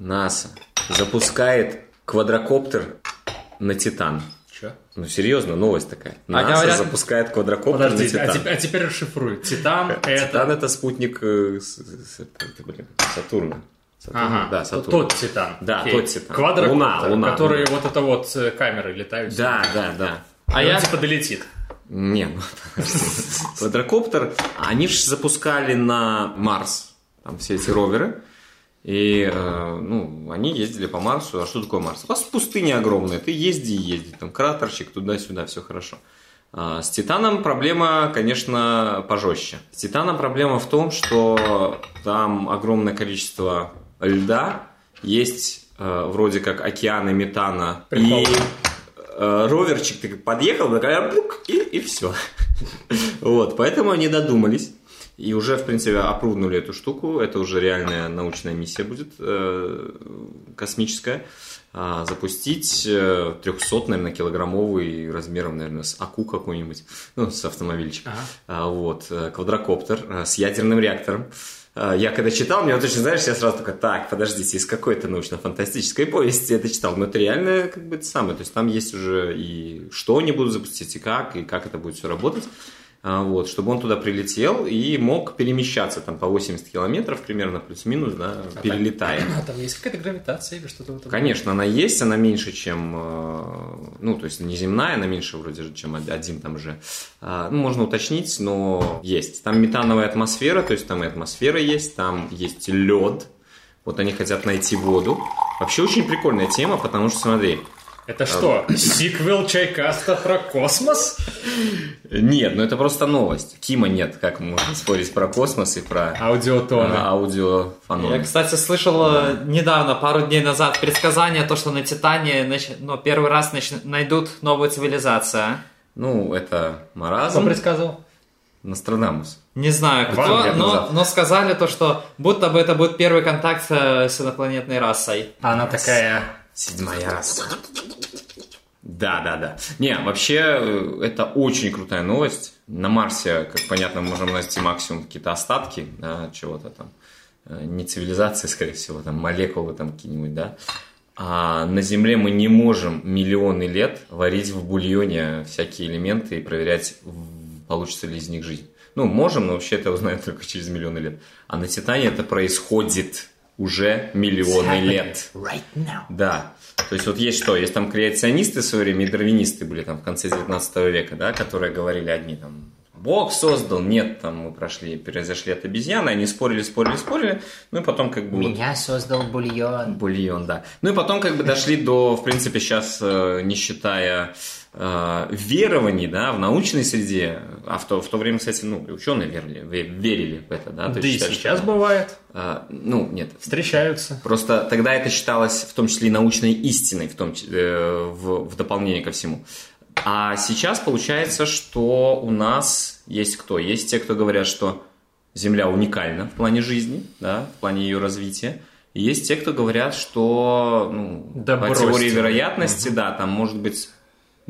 НАСА запускает квадрокоптер на Титан. Че? Ну, серьезно, новость такая. А НАСА говорят- запускает квадрокоптер Подожди, на а Титан. теперь, а теперь расшифруй. Титан это... Титан это спутник э, с- с- это, блин, Сатурна. Сатурн, Ага, да, Сатурн. тот Титан. Да, Окей. тот Титан. Квадрокоптер, Луна, Луна, который Луна. вот это вот э, камеры летают. Да, да, да. А И он я... типа долетит. Не, ну, квадрокоптер, они же запускали на Марс, там все эти роверы, и, э, ну, они ездили по Марсу. А что такое Марс? У вас пустыня огромная, ты езди и езди, там кратерчик туда-сюда, все хорошо. А с Титаном проблема, конечно, пожестче. С Титаном проблема в том, что там огромное количество льда, есть э, вроде как океаны метана Прикол. и э, роверчик ты подъехал, бук, и, и все. Вот, поэтому они додумались. И уже, в принципе, опрувнули эту штуку. Это уже реальная научная миссия будет э, космическая. А, запустить э, 300, наверное, килограммовый размером, наверное, с АКУ какой-нибудь, ну, с автомобильчик. Ага. А, вот, э, квадрокоптер э, с ядерным реактором. А, Я когда читал, мне вот очень, знаешь, я сразу такой, так, подождите, из какой-то научно-фантастической повести это читал. Но это реально как бы это самое. То есть там есть уже и что они будут запустить, и как, и как это будет все работать. А, Вот, чтобы он туда прилетел и мог перемещаться там по 80 километров примерно, плюс-минус, да, перелетая. А там есть какая-то гравитация или что-то в этом? Конечно, она есть, она меньше, чем, э, ну, то есть не земная, она меньше вроде, же, чем один там же. А, Ну, можно уточнить, но есть. Там метановая атмосфера, то есть там и атмосфера есть, там есть лед. Вот они хотят найти воду. Вообще очень прикольная тема, потому что, смотри, Это что, сиквел Чайкаста про космос? нет, ну это просто новость. Кима нет, как можно спорить про космос и про Аудиотоны. а. Я, кстати, слышал э, недавно, пару дней назад, предсказание, то, что на Титане нач- ну, первый раз нач- найдут новую цивилизацию. Ну, это Кто маразм. предсказал? Нострадамус. Не знаю, кто, но, но сказали то, что будто бы это будет первый контакт э, с инопланетной расой. Она такая... Седьмая раса. Да, да, да. Не, вообще, э, это очень крутая новость. На Марсе, как понятно, мы можем найти максимум какие-то остатки, да, чего-то там. Э, Не цивилизации, скорее всего, там молекулы там какие-нибудь, да. А на Земле мы не можем миллионы лет варить в бульоне всякие элементы и проверять, получится ли из них жизнь. Ну, можем, но вообще это узнаем только через миллионы лет. А на Титане это происходит уже миллионы лет. Right now. Да. То есть вот есть что? Есть там креационисты в свое время и дарвинисты были там в конце 19 века, да, которые говорили одни там Бог создал, нет, там мы прошли, произошли от обезьяны, они спорили, спорили, спорили, ну и потом как бы... вот- Меня создал бульон. Бульон, да. Ну и потом как бы дошли до, в принципе, сейчас, э, не считая э, верований, да, в научной среде, а в то, в то время, кстати, ну, ученые верили, ве- верили в это, да. то Да есть и считали, сейчас что- бывает. э, ну, нет, Встречаются. Просто тогда это считалось в том числе и научной истиной, в, том, э, в, в дополнение ко всему. А сейчас получается, что у нас есть кто? Есть те, кто говорят, что Земля уникальна в плане жизни, да, в плане ее развития. И есть те, кто говорят, что ну, Да по теории вероятности, да, там может быть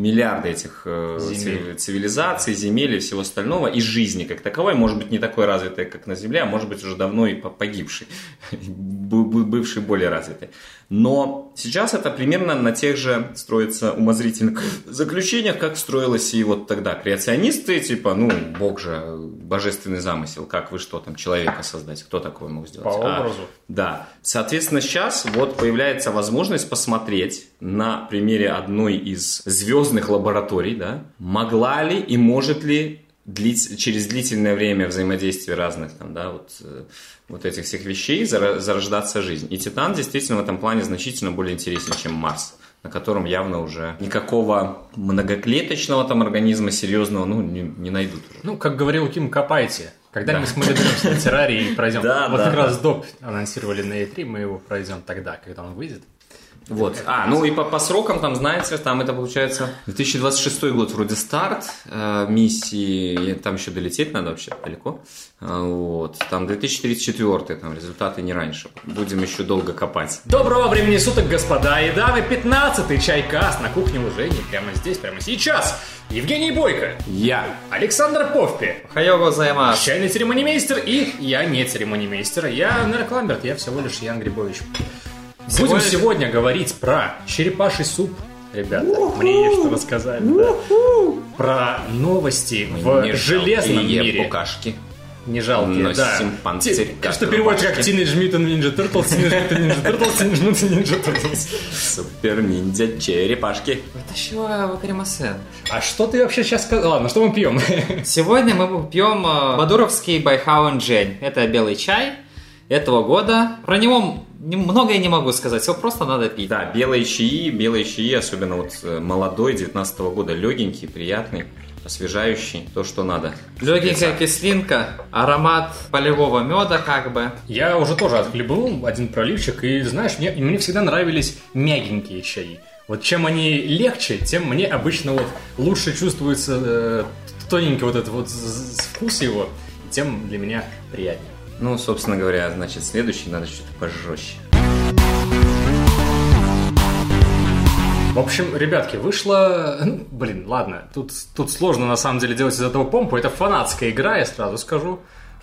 миллиарды этих э, Земель. цивили- цивилизаций, земель и всего остального, и жизни как таковой, может быть, не такой развитой, как на Земле, а может быть, уже давно и по- погибшей, бывшей более развитой. Но сейчас это примерно на тех же строится умозрительных заключениях, как строилось и вот тогда. Креационисты, типа, ну, Бог же, божественный замысел, как вы что там, человека создать, кто такое мог сделать? По А, образу. да. Соответственно, сейчас вот появляется возможность посмотреть на примере одной из звездных лабораторий, да, могла ли и может ли длить, через длительное время взаимодействия разных там, да, вот, э, вот этих всех вещей зарождаться жизнь. И Титан действительно в этом плане значительно более интересен, чем Марс на котором явно уже никакого многоклеточного там организма серьезного ну, не, не найдут уже. Ну, как говорил Ким, копайте. Когда-нибудь мы доберемся до террарии и пройдем. Да, вот да, как да. раз доп анонсировали на E3, мы его пройдем тогда, когда он выйдет. Вот. А, ну и по, по срокам, там, знаете, там это получается 2026 год вроде старт э, миссии, там еще долететь надо вообще далеко. А, Вот. Там 2034, там результаты не раньше. Будем еще долго копать. Доброго времени суток, господа и дамы. 15-й чайкаст на кухне у Жени. Прямо здесь, прямо сейчас. Евгений Бойко, Я. Александр Повпи, Хайого займас. чайный церемонимейстер и я не церемонимейстер. Я Нерк Ламберт, я всего лишь Ян Грибович. Будем Сегодня- сегодня говорить про черепаший суп. Ребята, мне есть что рассказать. да. Про новости в Не железном мире. букашки. Не жалкие, Носим да. панцирь, Что как переводится как. Teenage Mutant Ninja Turtles, Teenage Mutant Ninja Turtles, Teenage Mutant Ninja Turtles. Супер ниндзя черепашки. Это чего わかりません? А что ты вообще сейчас сказал? Ладно, что мы пьем? Сегодня мы пьем э, Бадуровский Байхао Иньчжэнь. Это белый чай этого года. Про него не- многое не могу сказать, его просто надо пить. Да, белые чаи, белые чаи, особенно вот э, молодой, 19 года, легенький, приятный, освежающий, то, что надо. Легенькая кислинка, аромат полевого меда как бы. Я уже тоже отхлебнул один проливчик, и знаешь, мне, мне всегда нравились мягенькие чаи. Вот чем они легче, тем мне обычно вот лучше чувствуется э, тоненький вот этот вот вкус его, тем для меня приятнее. Ну, собственно говоря, значит, следующий надо что-то пожестче. В общем, ребятки, вышло... ну, Блин, ладно, тут, тут сложно на самом деле делать из этого помпу. Это фанатская игра, я сразу скажу.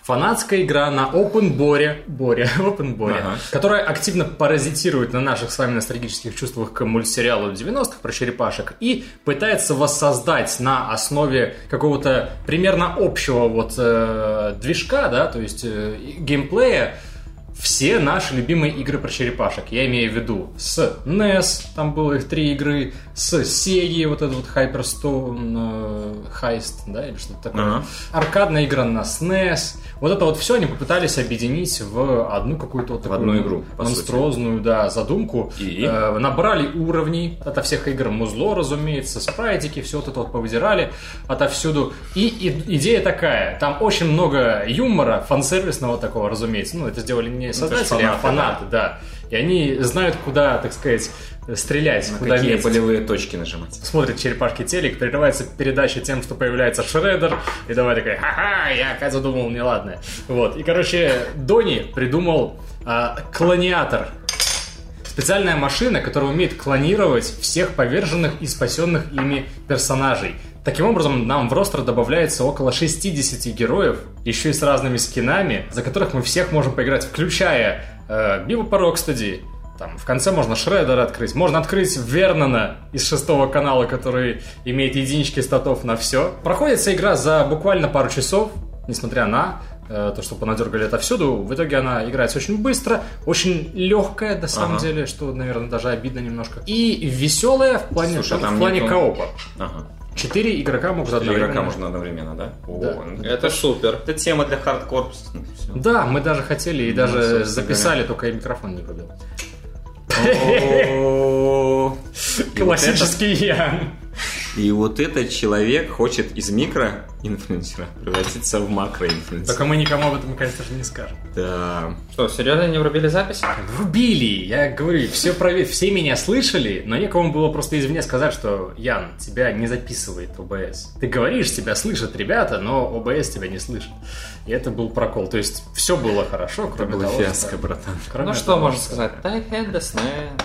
Фанатская игра на Open Боре, Боре, Open Боре, Ага. которая активно паразитирует на наших с вами ностальгических чувствах к мультсериалу 90-х про черепашек и пытается воссоздать на основе какого-то примерно общего вот э, движка, да, то есть э, геймплея, все наши любимые игры про черепашек. Я имею в виду с NES, там было их три игры, с Sega, вот этот вот Hyperstone э, Heist, да, или что-то такое. Ага. Аркадная игра на SNES. Вот это вот все они попытались объединить в одну какую-то вот такую одну игру, монструозную, да, задумку. И? Э, набрали уровней ото всех игр, музло, разумеется, спрайтики, все вот это вот повыдирали отовсюду. И, и- идея такая, там очень много юмора, фан-сервисного такого, разумеется. Ну, это сделали не создатели, а фанаты, фанаты, да. И они знают, куда, так сказать, стрелять, На куда какие метить болевые точки нажимать? смотрит черепашки телек, прерывается передача тем, что появляется Шреддер, и давай такой, ха-ха, я опять задумал неладное. Вот, и, короче, Дони придумал а, клониатор. Специальная машина, которая умеет клонировать всех поверженных и спасенных ими персонажей. Таким образом, нам в ростер добавляется около 60 героев, еще и с разными скинами, за которых мы всех можем поиграть, включая э, Бибопа Рокстеди, там, в конце можно Шреддера открыть. Можно открыть Вернона из шестого канала, который имеет единички статов на все. Проходится игра за буквально пару часов, несмотря на э, то, что понадергали отовсюду. В итоге она играется очень быстро, очень легкая, на самом Ага. деле, что, наверное, даже обидно немножко. И веселая в плане, Слушай, в там плане нету- коопа. Ага. Четыре игрока могут Для одновременно. игрока можно одновременно, да? Да. О, ну, Это супер. Это тема для хардкор. Ну. Да, мы даже хотели и даже собственно записали, только я микрофон не врубил. Это- Классический Ян. И вот этот человек хочет из микроинфлюенсера превратиться в макроинфлюенсера. Только мы никому об этом, конечно же, не скажем. Да. Что, серьезно не врубили запись? Врубили! Я говорю, все, прове- все меня слышали, но некому было просто извне сказать, что Ян, тебя не записывает ОБС. Ты говоришь, тебя слышат ребята, но ОБС тебя не слышит. И это был прокол. То есть все было хорошо, кроме было того, фиаско, что- братан. кроме Ну что того, можно что- сказать?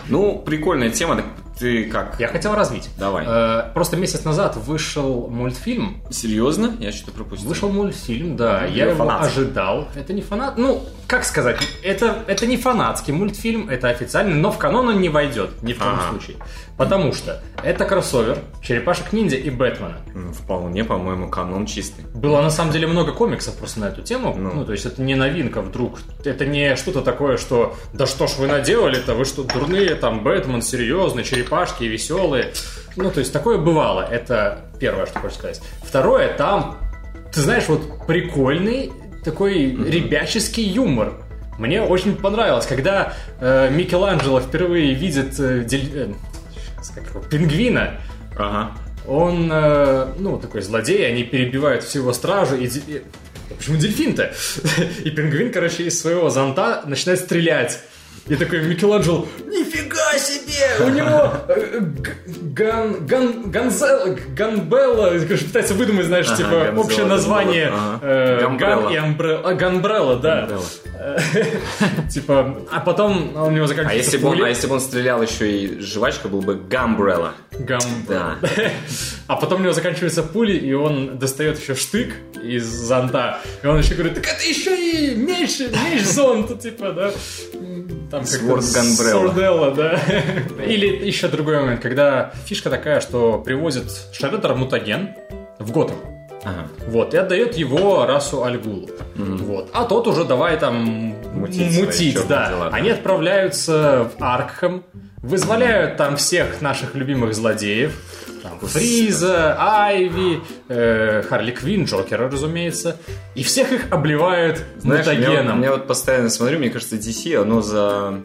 Ну, прикольная тема. Так ты как? Я хотел развить. Давай. Э, просто месяц назад вышел мультфильм. Серьезно? Я что-то пропустил. Вышел мультфильм, да. Ну, я его фанатский. ожидал. Это не фанат. Ну, как сказать, это, это не фанатский мультфильм, это официальный, но в канон он не войдет. Ни в коем Ага. случае. Потому что это кроссовер черепашек ниндзя и Бэтмена. Ну, Вполне, по-моему, канон чистый. Было на самом деле много комиксов просто на эту тему. Ну, Ну. то есть это не новинка вдруг. Это не что-то такое, что да что ж вы наделали-то, вы что, дурные, там, Бэтмен, серьезный, черепашки веселые. Ну, то есть такое бывало. Это первое, что хочу сказать. Второе, там, ты знаешь, вот прикольный такой ребяческий юмор. Мне очень понравилось, когда э, Микеланджело впервые видит э, дель- э, как его, пингвина, Ага. он, э, ну, такой злодей, они перебивают всего стражу, и... де- и- Почему дельфин-то? И пингвин, короче, из своего зонта начинает стрелять. И такой Микеланджело, нифига себе! У него э, ган, ган, ганзел, ганбелла, короче, пытается выдумать, знаешь, Ага, типа, Ганзелла, общее название ага. э, Гамбрелла. ган и амбрелла. А, ганбрелла, да. Типа, а потом у него А заканчивается он, пули. а если бы он стрелял еще и жвачка, был бы гамбрелла. Гам. Да. А потом у него заканчиваются пули, и он достает еще штык из зонта. И он еще говорит, так это еще и меч, меч зонт, типа, да. Там. Сорделла, да. Или еще другой момент, когда фишка такая, что привозит Шреддер мутаген в Готэм. Ага. Вот, и отдает его расу Альгулу. Вот. А тот уже давай там Мутить мутить, свои да. дела, да. Они отправляются в Аркхам, вызволяют там всех наших любимых злодеев. Там Фриза, Айви, э, Харли Квин, Джокера, разумеется. И всех их обливают Знаешь, я, мутагеном. я вот постоянно смотрю, мне кажется, DC, оно за...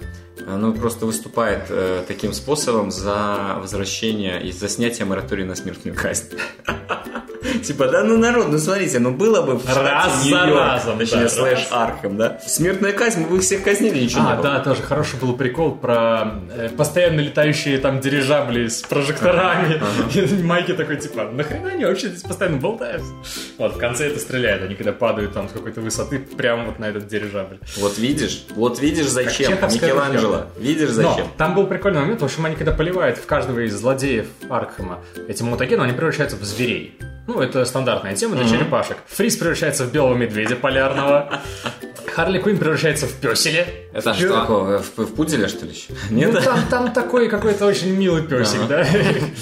Оно просто выступает э, таким способом за возвращение и за снятие моратория на смертную казнь. Типа, да ну народ, ну смотрите, ну было бы Раз за разом, точнее, слэш раз. Аркхэм, да? Смертная казнь, мы бы их всех казнили, ничего А, да, тоже хороший был прикол про э, постоянно летающие там дирижабли с прожекторами. Майки такой, типа, нахрена они вообще здесь постоянно болтаются? Вот, в конце это стреляет, они когда падают там с какой-то высоты прямо вот на этот дирижабль. Вот видишь, вот видишь зачем, Микеланджело, видишь Но зачем. там был прикольный момент, в общем, они когда поливают в каждого из злодеев Аркхема этим мутагеном, они превращаются в зверей. Ну, это стандартная тема для черепашек. Фриз превращается в белого медведя полярного. Харли Квин превращается в песеле. Это Что такого, в, в пуделя, что ли, еще? Ну, Нет? там, там такой какой-то очень милый песик, да?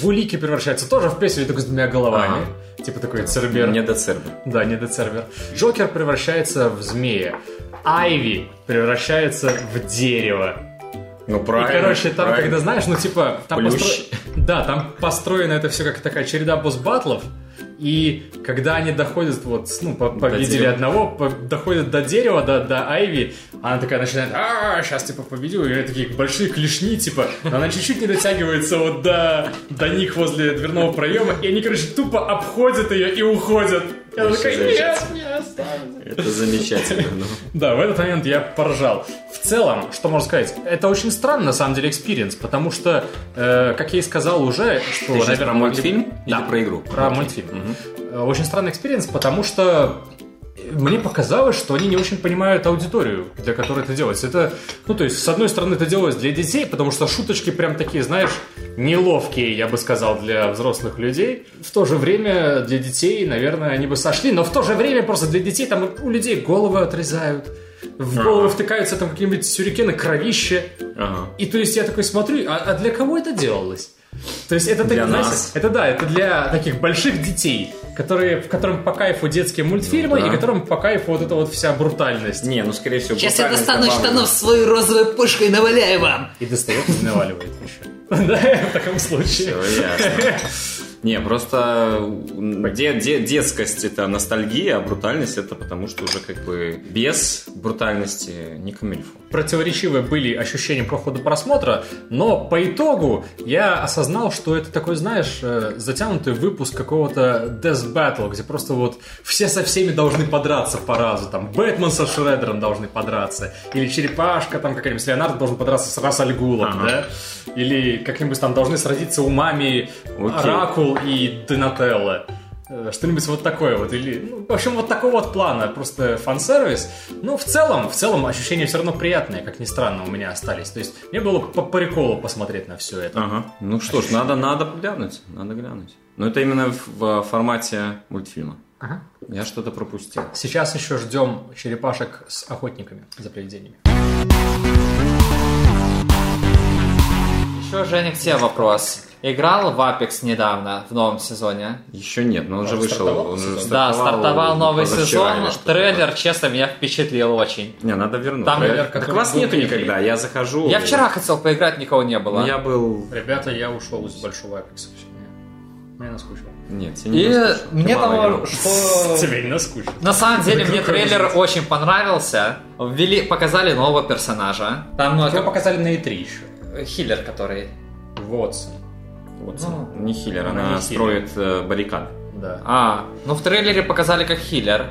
Вулики превращается тоже в песеле, только с двумя головами. Типа такой цербер. Не до цербер. Да, не децербер. Джокер превращается в змея. Айви превращается в дерево. Ну, И, правильно. короче, там, правильно. когда знаешь, ну, типа, там Плющ. постро- Да, там построено это все как такая череда босс-баттлов. И когда они доходят, вот, ну, по- победили дерева. одного, по- доходят до дерева, до, до Айви, она такая начинает, а, сейчас, типа, победю, и такие большие клешни, типа, но она чуть-чуть не дотягивается вот до, до них возле дверного проема, и они, короче, тупо обходят ее и уходят. И она такая, нет, замечательно. Не оставь». Это замечательно. ну. Да, в этот момент я поржал. В целом, что можно сказать, это очень странно, на самом деле, experience, потому что, э, как я и сказал уже, что, наверное, про мультфильм Да, или про игру? Про мультфильм. Э, Очень странный experience, потому что мне показалось, что они не очень понимают аудиторию, для которой это делается. Это, ну, то есть, с одной стороны, это делается для детей, потому что шуточки прям такие, знаешь, неловкие, я бы сказал, для взрослых людей. В то же время для детей, наверное, они бы сошли, но в то же время просто для детей там у людей головы отрезают, в голову втыкаются там какие-нибудь сюрикены, кровище. Ага. И то есть я такой смотрю, а, а для кого это делалось? То есть это, Для так, знаете, нас. это да, это для таких больших детей, которые, в которым по кайфу детские мультфильмы Ну да. и которым по кайфу вот эта вот вся брутальность. Не, ну скорее всего. Сейчас я достану штанов свою розовой пушкой и наваляю вам. И достает и наваливает еще. Да, в таком случае. Всё ясно. Не, просто де- де- детскость это ностальгия, а брутальность это потому, что уже как бы без брутальности не камильфо. Противоречивые были ощущения по ходу просмотра, но по итогу я осознал, что это такой, знаешь, э, затянутый выпуск какого-то Death Battle, где просто вот все со всеми должны подраться по разу. Там Бэтмен со Шреддером должны подраться. Или Черепашка, там какая-нибудь с Леонардо должен подраться с Расальгулом, Ага. да? Или как-нибудь там должны сразиться умами Окей. И Донателло. Э, Что-нибудь вот такое вот. Или, ну, в общем, вот такого вот плана. Просто фан-сервис. Ну, в целом, в целом ощущения все равно приятные, как ни странно, у меня остались. То есть, мне было по приколу посмотреть на все это. Ага. Ну что ж, надо, надо глянуть, надо глянуть. Но это именно в, в формате мультфильма. Ага. Я что-то пропустил. Сейчас еще ждем черепашек с охотниками за привидениями. Еще, Женя, к тебе вопрос. Играл в Apex недавно, в новом сезоне? Еще нет, но он же А, вышел. стартовал Он же сезон? Да, стартовал новый сезон. Трейлер, честно, меня впечатлил очень. Не, надо вернуть. Там Трейлер, так вас нету никогда. Я захожу. Я вчера хотел поиграть, никого не было. Я был. Ребята, я ушел из большого Апекса. Мне наскучило. Нет, тебе не И наскучно. Ты мне того, что... Тебе не наскучило. На самом деле, мне трейлер очень понравился. Ввели, показали нового персонажа. Там ну, Его показали на E3 еще. Healer, который... Wattson. Вот, Ну, не healer, она она, не healer. строит э, баррикады. Да. А, ну в трейлере показали как healer.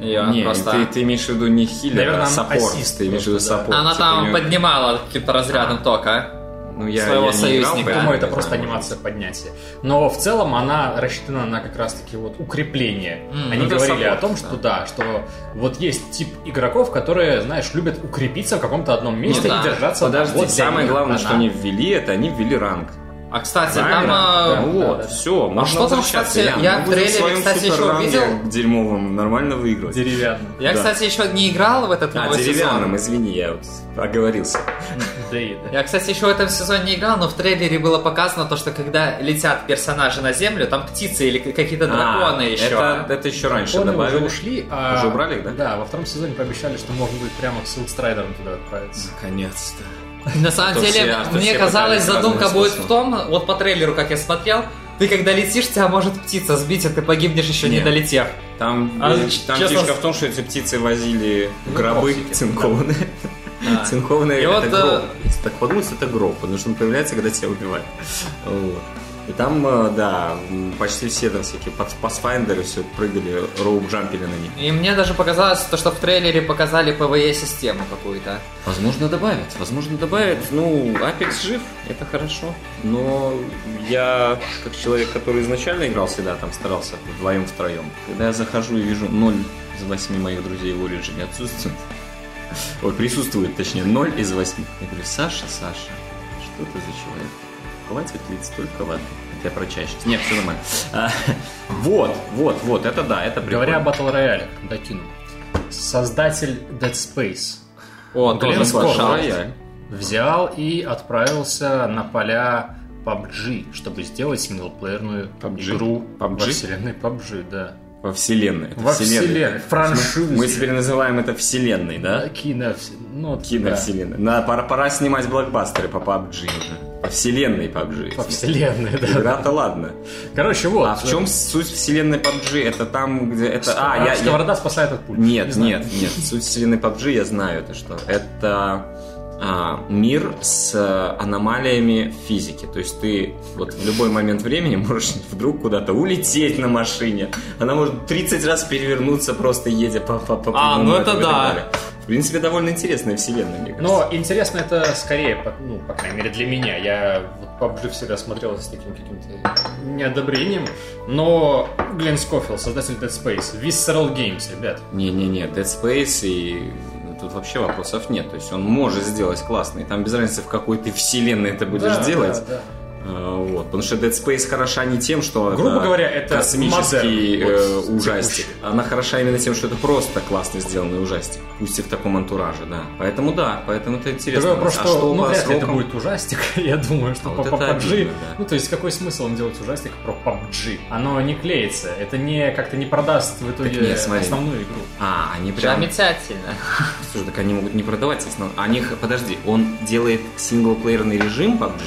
Ее не, просто... ты, ты имеешь в виду не healer, Наверное, а support. assist Ты имеешь в виду да. support. Она Типа там неё- поднимала каким-то разрядом тока. Ну, я, Своего я союзника. Думаю, это просто знаю, анимация поднятия. Но в целом она рассчитана на как раз-таки вот укрепление. М, Они ну, говорили о том, что да. да, что вот есть тип игроков, которые, знаешь, любят укрепиться в каком-то одном месте Ну да. и держаться. Подожди, Вот самое главное, она. что они ввели, это они ввели ранг. А, кстати, Правильно? там... а, Да. вот, да. все, можно что там, кстати, я мы в трейлере, кстати, еще увидел- дерьмовым нормально выигрывать. Деревянный. Я, Да. кстати, еще не играл в этот А, новый деревянным, сезон. извини, я вот оговорился. Да и да. Я, кстати, еще в этом сезоне не играл, но в трейлере было показано то, что когда летят персонажи на землю, там птицы или какие-то драконы А, еще. Это, это еще раньше Драконы добавили. уже ушли, а... Уже убрали их, да? Да, во втором сезоне пообещали, что можно будет прямо с Силдстрайдером туда отправиться. Наконец-то. На самом деле, мне все казалось, задумка будет в том, вот по трейлеру, как я смотрел, ты когда летишь, тебя может птица сбить, а ты погибнешь еще не Нет. долетев. Там, А, э, там честно, фишка в том, что эти птицы возили Ну, гробы коксики. цинкованные. Да. Цинкованные И это вот, э, гроб. Если так подумать, это гроб, потому что он появляется, когда тебя убивают. Вот. И там, э, да, почти все там всякие пас- пасфайндеры все прыгали, роуп-джампили на них. И мне даже показалось, то, что в трейлере показали ПВЕ-систему какую-то. Возможно, добавят. Возможно, добавят. Ну, Apex жив, это хорошо. Но я, как человек, который изначально играл всегда, там старался вдвоем, втроем. Когда я захожу и вижу 0 из 8 моих друзей в Origin отсутствует. Ой, присутствует, точнее, 0 из 8. Я говорю, Саша, Саша, что ты за человек? Хватит лить столько воды. Это я про сейчас. Нет, все нормально. А, Вот, вот, вот, это да, это прикольно. Говоря о Battle Royale, докину. Создатель Dead Space О, Глен тоже. Рояль. взял и отправился на поля PUBG, чтобы сделать синглплеерную PUBG? игру PUBG? во вселенной PUBG, да. Во вселенной. Это Во вселенной, франшизе. Мы теперь называем это вселенной, да? Кино, ну. Киновселенной. Да, пора, пора снимать блокбастеры по PUBG уже. По вселенной PUBG. По вселенной, да. Игра-то ладно. Короче, вот. А в чем суть вселенной PUBG? Это там, где... Это... А, я... я- Сковорода спасает от пуль. Нет, нет, нет. Суть вселенной PUBG я знаю это что. Это а, мир с а, аномалиями физики. То есть ты вот в любой момент времени можешь вдруг куда-то улететь на машине. Она может 30 раз перевернуться, просто едя по, по, по А, ну это да. В принципе, довольно интересная вселенная, мне кажется. Но интересно это скорее, по- ну, по крайней мере, для меня. Я вот PUBG всегда смотрел с таким каким-то неодобрением. Но Глен Скофилд, создатель Dead Space, Visceral Games, ребят. Не-не-не, Dead Space и тут вообще вопросов нет. То есть он может сделать классный. Там без разницы, в какой ты вселенной это будешь Да, делать. да, да. А, Вот, потому что Dead Space хороша не тем, что Грубо говоря, это космический модерн, э, вот, ужастик. текущий. Она хороша именно тем, что это просто классно сделанный ужастик, пусть и в таком антураже, да. Поэтому да, поэтому это интересно. Другой вопрос, а что, ну, вряд ли это будет ужастик. Я думаю, что А по, вот по это PUBG... обидно, да. Ну, то есть, какой смысл им делать ужастик про PUBG? Оно не клеится. Это не как-то не продаст в итоге нет, смотри. основную игру. А, они прям... Замечательно. Слушай, так они могут не продавать основной. Они, х- подожди, он делает синглплеерный режим PUBG?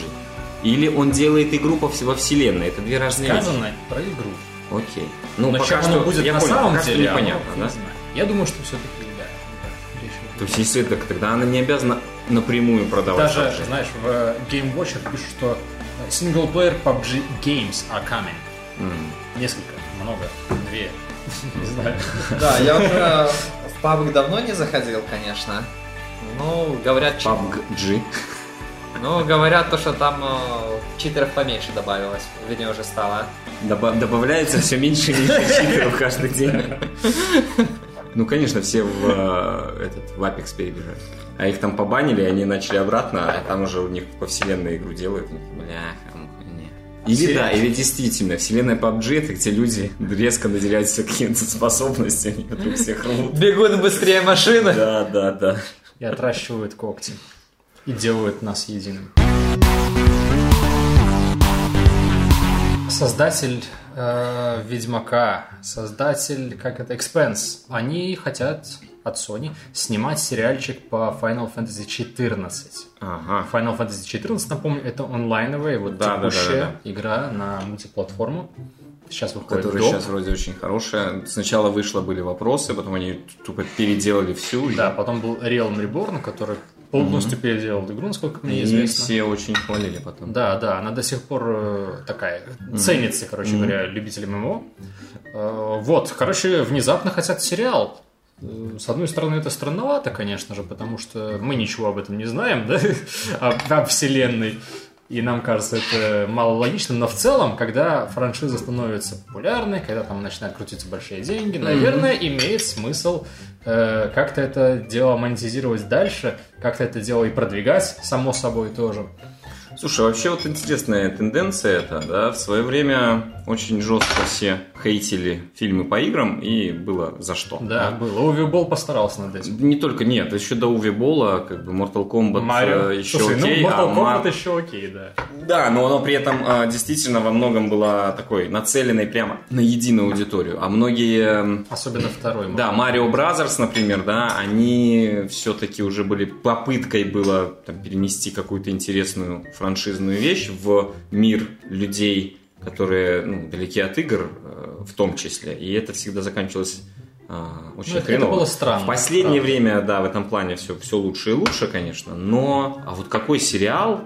Или он делает игру по во вселенной? Это две разные вещи. Сказано про игру. Окей. Ну, Но пока чем что, оно будет я на понял, самом пока что деле, непонятно, не да? знаю. Я думаю, что все-таки, да. То есть, если это, тогда она не обязана напрямую продавать Даже, PUBG. знаешь, в э, Game Watcher пишут, что э, синглплеер PUBG games are coming. М. Несколько, много, две, не знаю. Да, я уже в пабг давно не заходил, конечно. Ну, говорят, PUBG. Ну, говорят то, что там э, читеров поменьше добавилось. Вернее, уже стало. Доба- добавляется все меньше и меньше читеров каждый день. Ну, конечно, все в, э, этот, в Apex перебежали. А их там побанили, они начали обратно, а там уже у них по вселенной игру делают. Бляха, муха, не. Или да, или действительно, вселенная PUBG это где люди резко наделяются какими-то способностями, вдруг всех рвут. Бегут быстрее машины. Да, да, да. И отращивают когти. И делают нас единым. Создатель э, Ведьмака, создатель, как это, Expense, они хотят от Sony снимать сериальчик по Final Fantasy 14. Ага. Final Fantasy 14, напомню, это онлайновая, вот Да, да, да, текущая да, игра на мультиплатформу. Сейчас выходит Которая доп. сейчас вроде очень хорошая. Сначала вышло были вопросы, потом они тупо переделали всю. и- Да, потом был Realm Reborn, который полностью переделал игру, насколько мне И известно. все очень хвалили потом. Да, да, она до сих пор э, такая, ценится, короче говоря, любителям ММО. Э, Вот, короче, внезапно хотят сериал. Э, С одной стороны, это странновато, конечно же, потому что мы ничего об этом не знаем, да, о, о вселенной. И нам кажется это мало но в целом, когда франшиза становится популярной, когда там начинают крутиться большие деньги, наверное, имеет смысл э, как-то это дело монетизировать дальше, как-то это дело и продвигать, само собой тоже. Слушай, вообще вот интересная тенденция это, да, в свое время очень жестко все хейтили фильмы по играм, и было за что. Да, было. Уви Болл постарался над этим. Не только, нет, еще до Уви Болла, как бы Mortal Kombat Марио. э, еще Слушай, окей, ну, Mortal а Kombat Mar- еще окей, да. Да, но оно при этом а, действительно во многом было такой нацеленной прямо на единую аудиторию. А многие, Особенно второй. да, Mario Brothers, например, да, они все-таки уже были попыткой было там, перенести какую-то интересную франшизную вещь в мир людей, которые ну, далеки от игр, э, в том числе. И это всегда заканчивалось а, очень Ну, это- хреново. это было странно, В последнее правда. время, да, в этом плане все, все лучше и лучше, конечно. Но, а вот какой сериал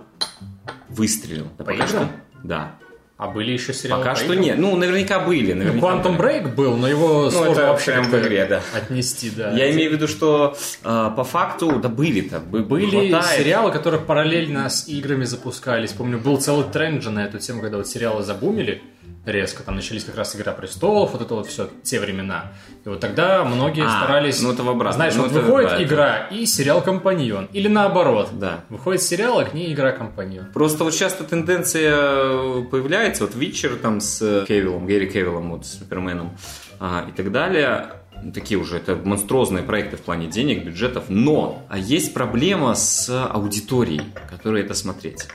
выстрелил? Да, По пока играм? что, да. А были еще сериалы Пока по что играм? нет. Ну, наверняка были. Ну, Наверняка Quantum были. Break был, но его сложно это вообще прям в игре, да. отнести, да. Я имею в виду, что э, по факту, да были-то. бы- Были хватает. сериалы, которые параллельно с играми запускались. Помню, был целый тренд же на эту тему, когда вот сериалы забумили резко. Там начались как раз «Игра престолов», вот это вот все, те времена. И вот тогда многие А, старались... ну это в обратном. Знаешь, Ну вот выходит это- игра и сериал «Компаньон». Или наоборот. Да. Выходит сериал, а к ней игра «Компаньон». Просто вот часто тенденция э, появляется, вот Витчер там с Кевиллом, Гэри Кевиллом, вот с Суперменом а, и так далее. Такие уже, это монструозные проекты в плане денег, бюджетов. Но а есть проблема с аудиторией, которая это смотреть.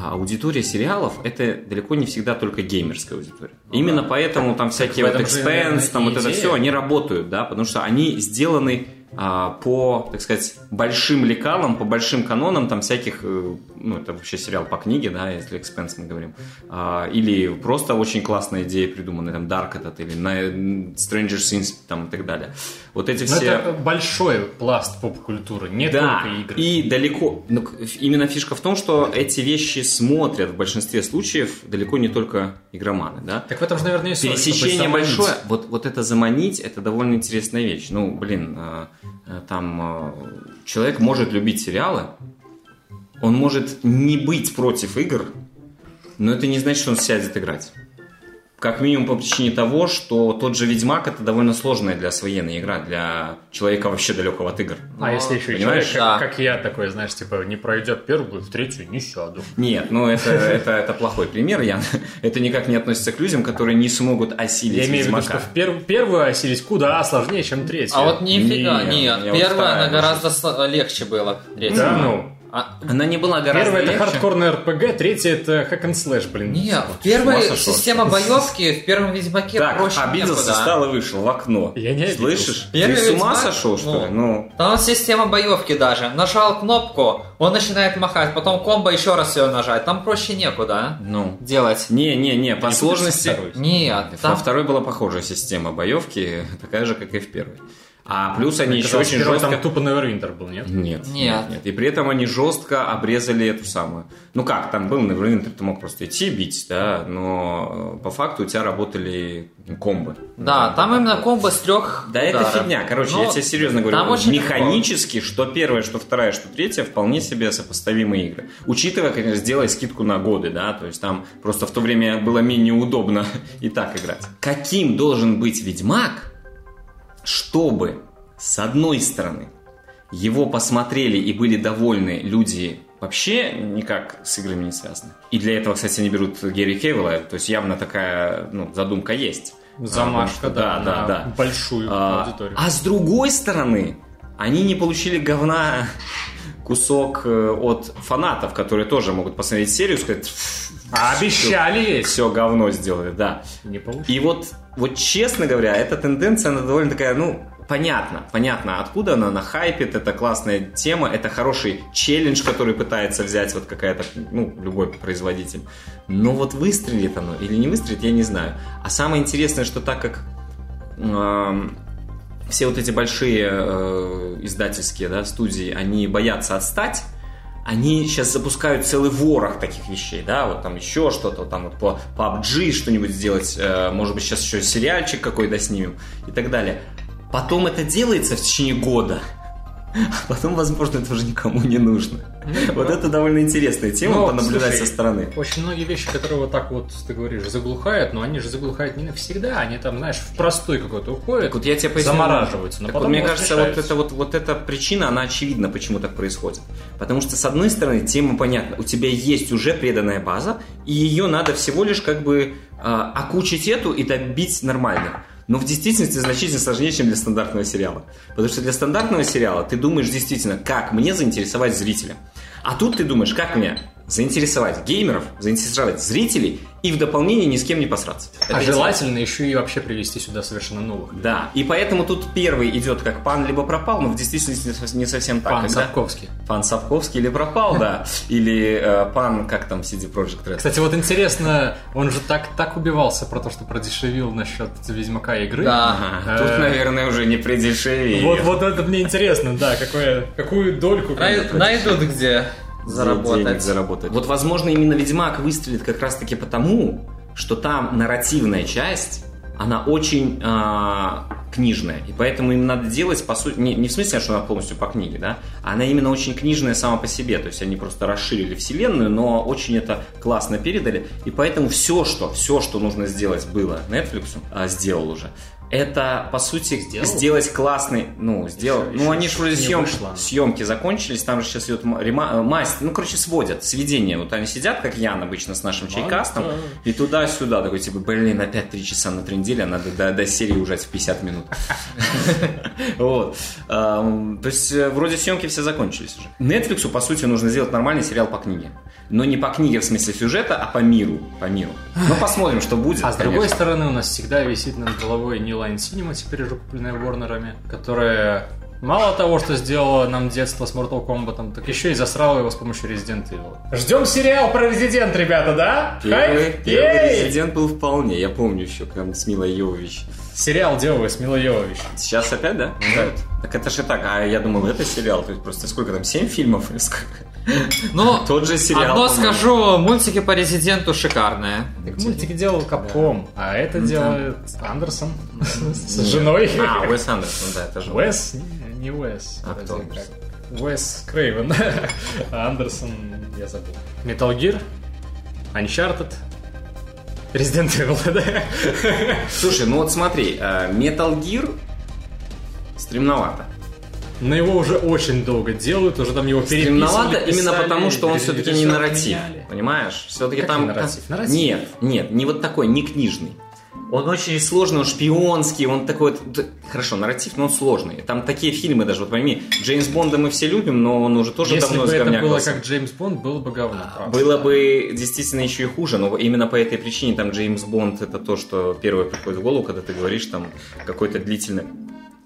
А аудитория сериалов это далеко не всегда только геймерская аудитория. Именно поэтому там всякие вот Expense, там вот это идея. все, они работают, да, потому что они сделаны по, так сказать, большим лекалам, по большим канонам там всяких, э, ну, это вообще сериал по книге, да, если Expense мы говорим, А, или просто очень классная идея придуманная, там, Dark этот, или Stranger Things, там, и так далее. Вот эти Но все... это большой пласт поп-культуры, не Да, только игры. и далеко... ну, именно фишка в том, что эти вещи смотрят в большинстве случаев далеко не только игроманы, да. Так в этом же, наверное, и Пересечение большое. Вот, вот это заманить, это довольно интересная вещь. Ну, блин, э, там э, человек может любить сериалы, он может не быть против игр, но это не значит, что он сядет играть. Как минимум по причине того, что тот же Ведьмак это довольно сложная для освоенная игра, для человека вообще далекого от игр. А если еще и Понимаешь? человек, как, Да. как я такой, знаешь, типа, не пройдет первую, в третью не сяду. Нет, ну это, это, это плохой пример, Ян. Это никак не относится к людям, которые не смогут осилить Я имею в виду, Ведьмака. что в пер- первую осилить куда сложнее, чем третью. А вот нифига, Не, нет. я вот Первая, вторая она гораздо легче была. Третья. Да, ну. А, Она не была гораздо Первая это легче. хардкорный РПГ, третья это hack and slash, блин. нет, сошел. система боевки, в первом Ведьмаке Так, проще обиделся, некуда. встал и вышел в окно. Я не. Слышишь? Первый Ты с ума Ведьмак, сошел, что ну, ли? Ну, Там система боевки даже. Нажал кнопку, он начинает махать, потом комбо еще раз ее нажать. Там проще некуда ну. а, делать. Не-не-не, по Не сложности... Нет, Во там второй была похожая система боевки, такая же, как и в первой. А плюс они Мне еще очень жестко... там тупо Neverwinter был, нет? Нет, Нет. нет, нет. И при этом они жестко обрезали эту самую. Ну как, там был Neverwinter, ты мог просто идти бить, да, но э, по факту у тебя работали комбы. Да, там именно комбо с трех Да это фигня, короче, я тебе серьезно говорю, там очень механически, что первое, что вторая, что третья, вполне себе сопоставимые игры. Учитывая, конечно, сделай скидку на годы, да, то есть там просто в то время было менее удобно и так играть. Каким должен быть Ведьмак, чтобы, с одной стороны, его посмотрели и были довольны люди вообще никак с играми не связаны. И для этого, кстати, они берут Герри Кевилла, то есть явно такая ну, задумка есть. Замашка, А, да, да, да. большую А, аудиторию. а с другой стороны, они не получили говна кусок э, от фанатов, которые тоже могут посмотреть серию и сказать, А обещали есть. все говно сделали, да. Не получилось. И вот, вот честно говоря, эта тенденция, она довольно такая, ну, понятно, понятно, откуда она на хайпит, это классная тема, это хороший челлендж, который пытается взять вот какая-то, ну, любой производитель. Но вот выстрелит оно или не выстрелит, я не знаю. А самое интересное, что так как эм, все вот эти большие э, издательские да, студии, они боятся отстать, они сейчас запускают целый ворох таких вещей, да, вот там еще что-то, там вот по PUBG что-нибудь сделать, э, может быть, сейчас еще сериальчик какой-то снимем и так далее. Потом это делается в течение года, а потом, возможно, это уже никому не нужно. Вот это довольно интересная тема, Ну, понаблюдать слушай, со стороны. Очень многие вещи, которые вот так вот, ты говоришь, заглухают, но они же заглухают не навсегда, они там, знаешь, в простой какой-то уходят, Так вот я тебе поясню. замораживаются, но Так вот, потом мне кажется, вот это вот, вот эта причина, она очевидна, почему так происходит. Потому что, с одной стороны, тема понятна. У тебя есть уже преданная база, и ее надо всего лишь как бы а, окучить эту и добить нормально. Но в действительности значительно сложнее, чем для стандартного сериала. Потому что для стандартного сериала ты думаешь действительно, как мне заинтересовать зрителя. А тут ты думаешь, как мне заинтересовать геймеров, заинтересовать зрителей и в дополнение ни с кем не посраться. А Это желательно еще и вообще привести сюда совершенно новых. да, и поэтому тут первый идет как пан либо пропал, но в действительности не совсем так. Пан Когда- Сапковский. Пан Сапковский или пропал, да. Или э, пан, как там, CD Projekt Red. Кстати, вот интересно, он же так, так убивался про то, что продешевил насчет Ведьмака игры. Да. Ага, Тут, Э, наверное, уже не придешевее. Вот, вот это мне интересно, да, какое, какую дольку... Най- Найдут где денег заработать. заработать. Вот, возможно, именно Ведьмак выстрелит как раз-таки потому, что там нарративная часть, она очень а, книжная. И поэтому им надо делать, по сути, не, не в смысле, что она полностью по книге, да, а она именно очень книжная сама по себе. То есть они просто расширили вселенную, но очень это классно передали. И поэтому все, что, все, что нужно сделать было Netflix, а, сделал уже. Это, по сути, Сделал? сделать классный, ну, сделал. Еще- ну, еще они же вроде не съем- вышло. съемки закончились, там же сейчас идет рема- э, мастер, ну, короче, сводят, сведения. Вот они сидят, как Ян обычно с нашим чайкастом, да. и туда-сюда, такой, типа, блин, опять три часа на три недели, а надо до, до серии ужать в 50 минут. Вот. То есть, э, вроде съемки все закончились уже. Netflix, по сути, нужно сделать нормальный сериал по книге. Но не по книге в смысле сюжета, а по миру. По миру. Ну, посмотрим, что будет. А с другой стороны, у нас всегда висит над головой New Line Cinema, теперь уже купленная Warner'ами, которая мало того, что сделала нам детство с Mortal Kombat, так еще и засрала его с помощью Resident Evil. Ждем сериал про Resident, ребята, да? Первый, первый резидент был вполне. Я помню еще, когда с Милой Йовович. Сериал делаю с Милой Йовович. Сейчас опять, да? Да. Так это же так, а я думал, это сериал. То есть просто сколько там, 7 фильмов или сколько? Ну, Тот же сериал. одно по-моему. скажу, мультики по Резиденту шикарные. Так мультики делал Капком, а это делает Андерсон с женой. А, Уэс Андерсон, да, это же. Уэс? Не, Уэс. А кто? Уэс Крейвен. Андерсон, я забыл. Metal Gear, Uncharted, Resident Evil, да? Слушай, ну вот смотри, э, Metal Gear стремновато. Но его уже очень долго делают, уже там его переписывали, Стремновато именно писали, потому, что он все-таки не нарратив. Понимаешь? Все-таки там... нарратив? Нарратив? Нет, нет, не вот такой, не книжный. Он очень сложный, он шпионский, он такой... Хорошо, нарратив, но он сложный. Там такие фильмы даже, вот пойми, Джеймс Бонда мы все любим, но он уже тоже Если давно бы это было как Джеймс Бонд, было бы говно. правда. Было бы действительно еще и хуже, но именно по этой причине там Джеймс Бонд это то, что первое приходит в голову, когда ты говоришь там какой-то длительный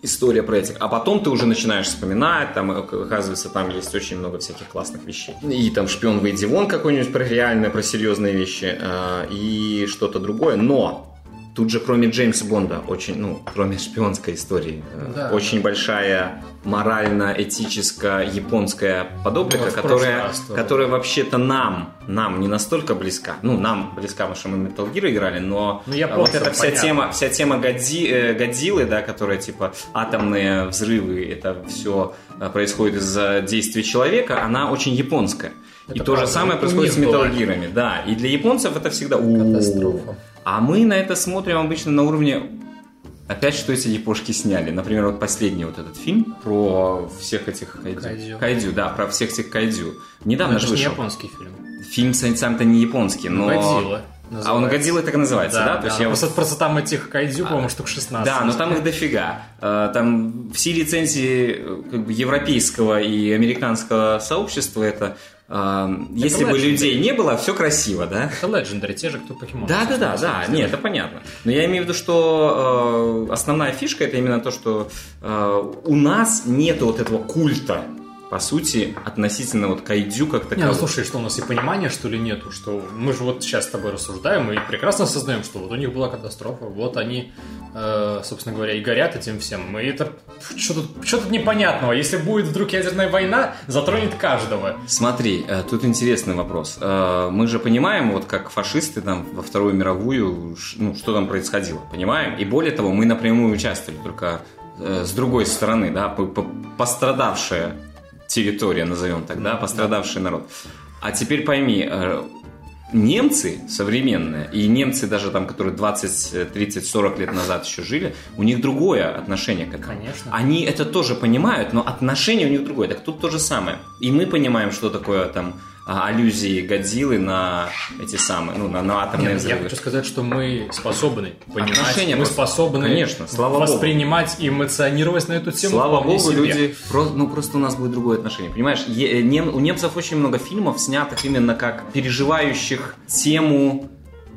история про этих. А потом ты уже начинаешь вспоминать, там, оказывается, там есть очень много всяких классных вещей. И там шпион выйди вон какой-нибудь про реальное, про серьезные вещи, э, и что-то другое. Но Тут же, кроме Джеймса Бонда, очень, ну, кроме шпионской истории, э, Да. очень большая морально-этическая японская подоплека, Вот в которая, раз которая вообще-то нам, нам не настолько близка. Ну, нам близка, потому что мы Metal Gear играли, но Ну, я вот эта вся понятно. тема, вся тема Годзи- э, Годзиллы, да, которая типа атомные взрывы, это все происходит из-за действий человека, она очень японская. и то же правда. самое У происходит с Gear'ами, да. И для японцев это всегда. Катастрофа. А мы на это смотрим обычно на уровне Опять, что эти япошки сняли. Например, вот последний вот этот фильм про всех этих кайдзю. Кайдзю. да, про всех этих кайдзю. Но Недавно это же же не вышел. японский фильм. Фильм сам- сам-то не японский, но... Годзилла. А он Годзилла так и называется, да? Да, То есть да. я вот- просто, просто там этих кайдзю, по-моему, штук 16. Да, но там их дофига. Э, Там все лицензии э, как бы, европейского и американского сообщества это... э, Если бы Legendary. людей не было, все красиво, да? Это Legendary, те же, кто покемон. Да, да, да, да, нет, это понятно. Но я имею в виду, что э, основная фишка это именно то, что э, у нас нет вот этого культа, по сути, относительно вот кайдзю как Не, такового. ну слушай, что у нас и понимания, что ли, нету, что мы же вот сейчас с тобой рассуждаем и прекрасно осознаем, что вот у них была катастрофа, вот они, э, собственно говоря, и горят этим всем. И это что тут, что тут непонятного? Если будет вдруг ядерная война, затронет каждого. Смотри, э, тут интересный вопрос. Э, Мы же понимаем, вот как фашисты там во Вторую мировую, ну, что там происходило, понимаем? И более того, мы напрямую участвовали, только э, с другой стороны, да, по- по- пострадавшая территория, назовем так, да, пострадавший народ. А теперь пойми, э, немцы современные, и немцы даже там, которые 20, 30, 40 лет назад еще жили, у них другое отношение к этому. Конечно. Они это тоже понимают, но отношение у них другое. Так тут то же самое. И мы понимаем, что такое там аллюзии Годзиллы на эти самые, ну, на, на атомные Я взрывы. хочу сказать, что мы способны понимать, Отношения мы просто- способны Конечно, слава Богу. воспринимать и эмоционировать на эту тему. Слава богу, себе. люди, ну просто у нас будет другое отношение. Понимаешь, е- э, нем- у немцев очень много фильмов, снятых именно как переживающих тему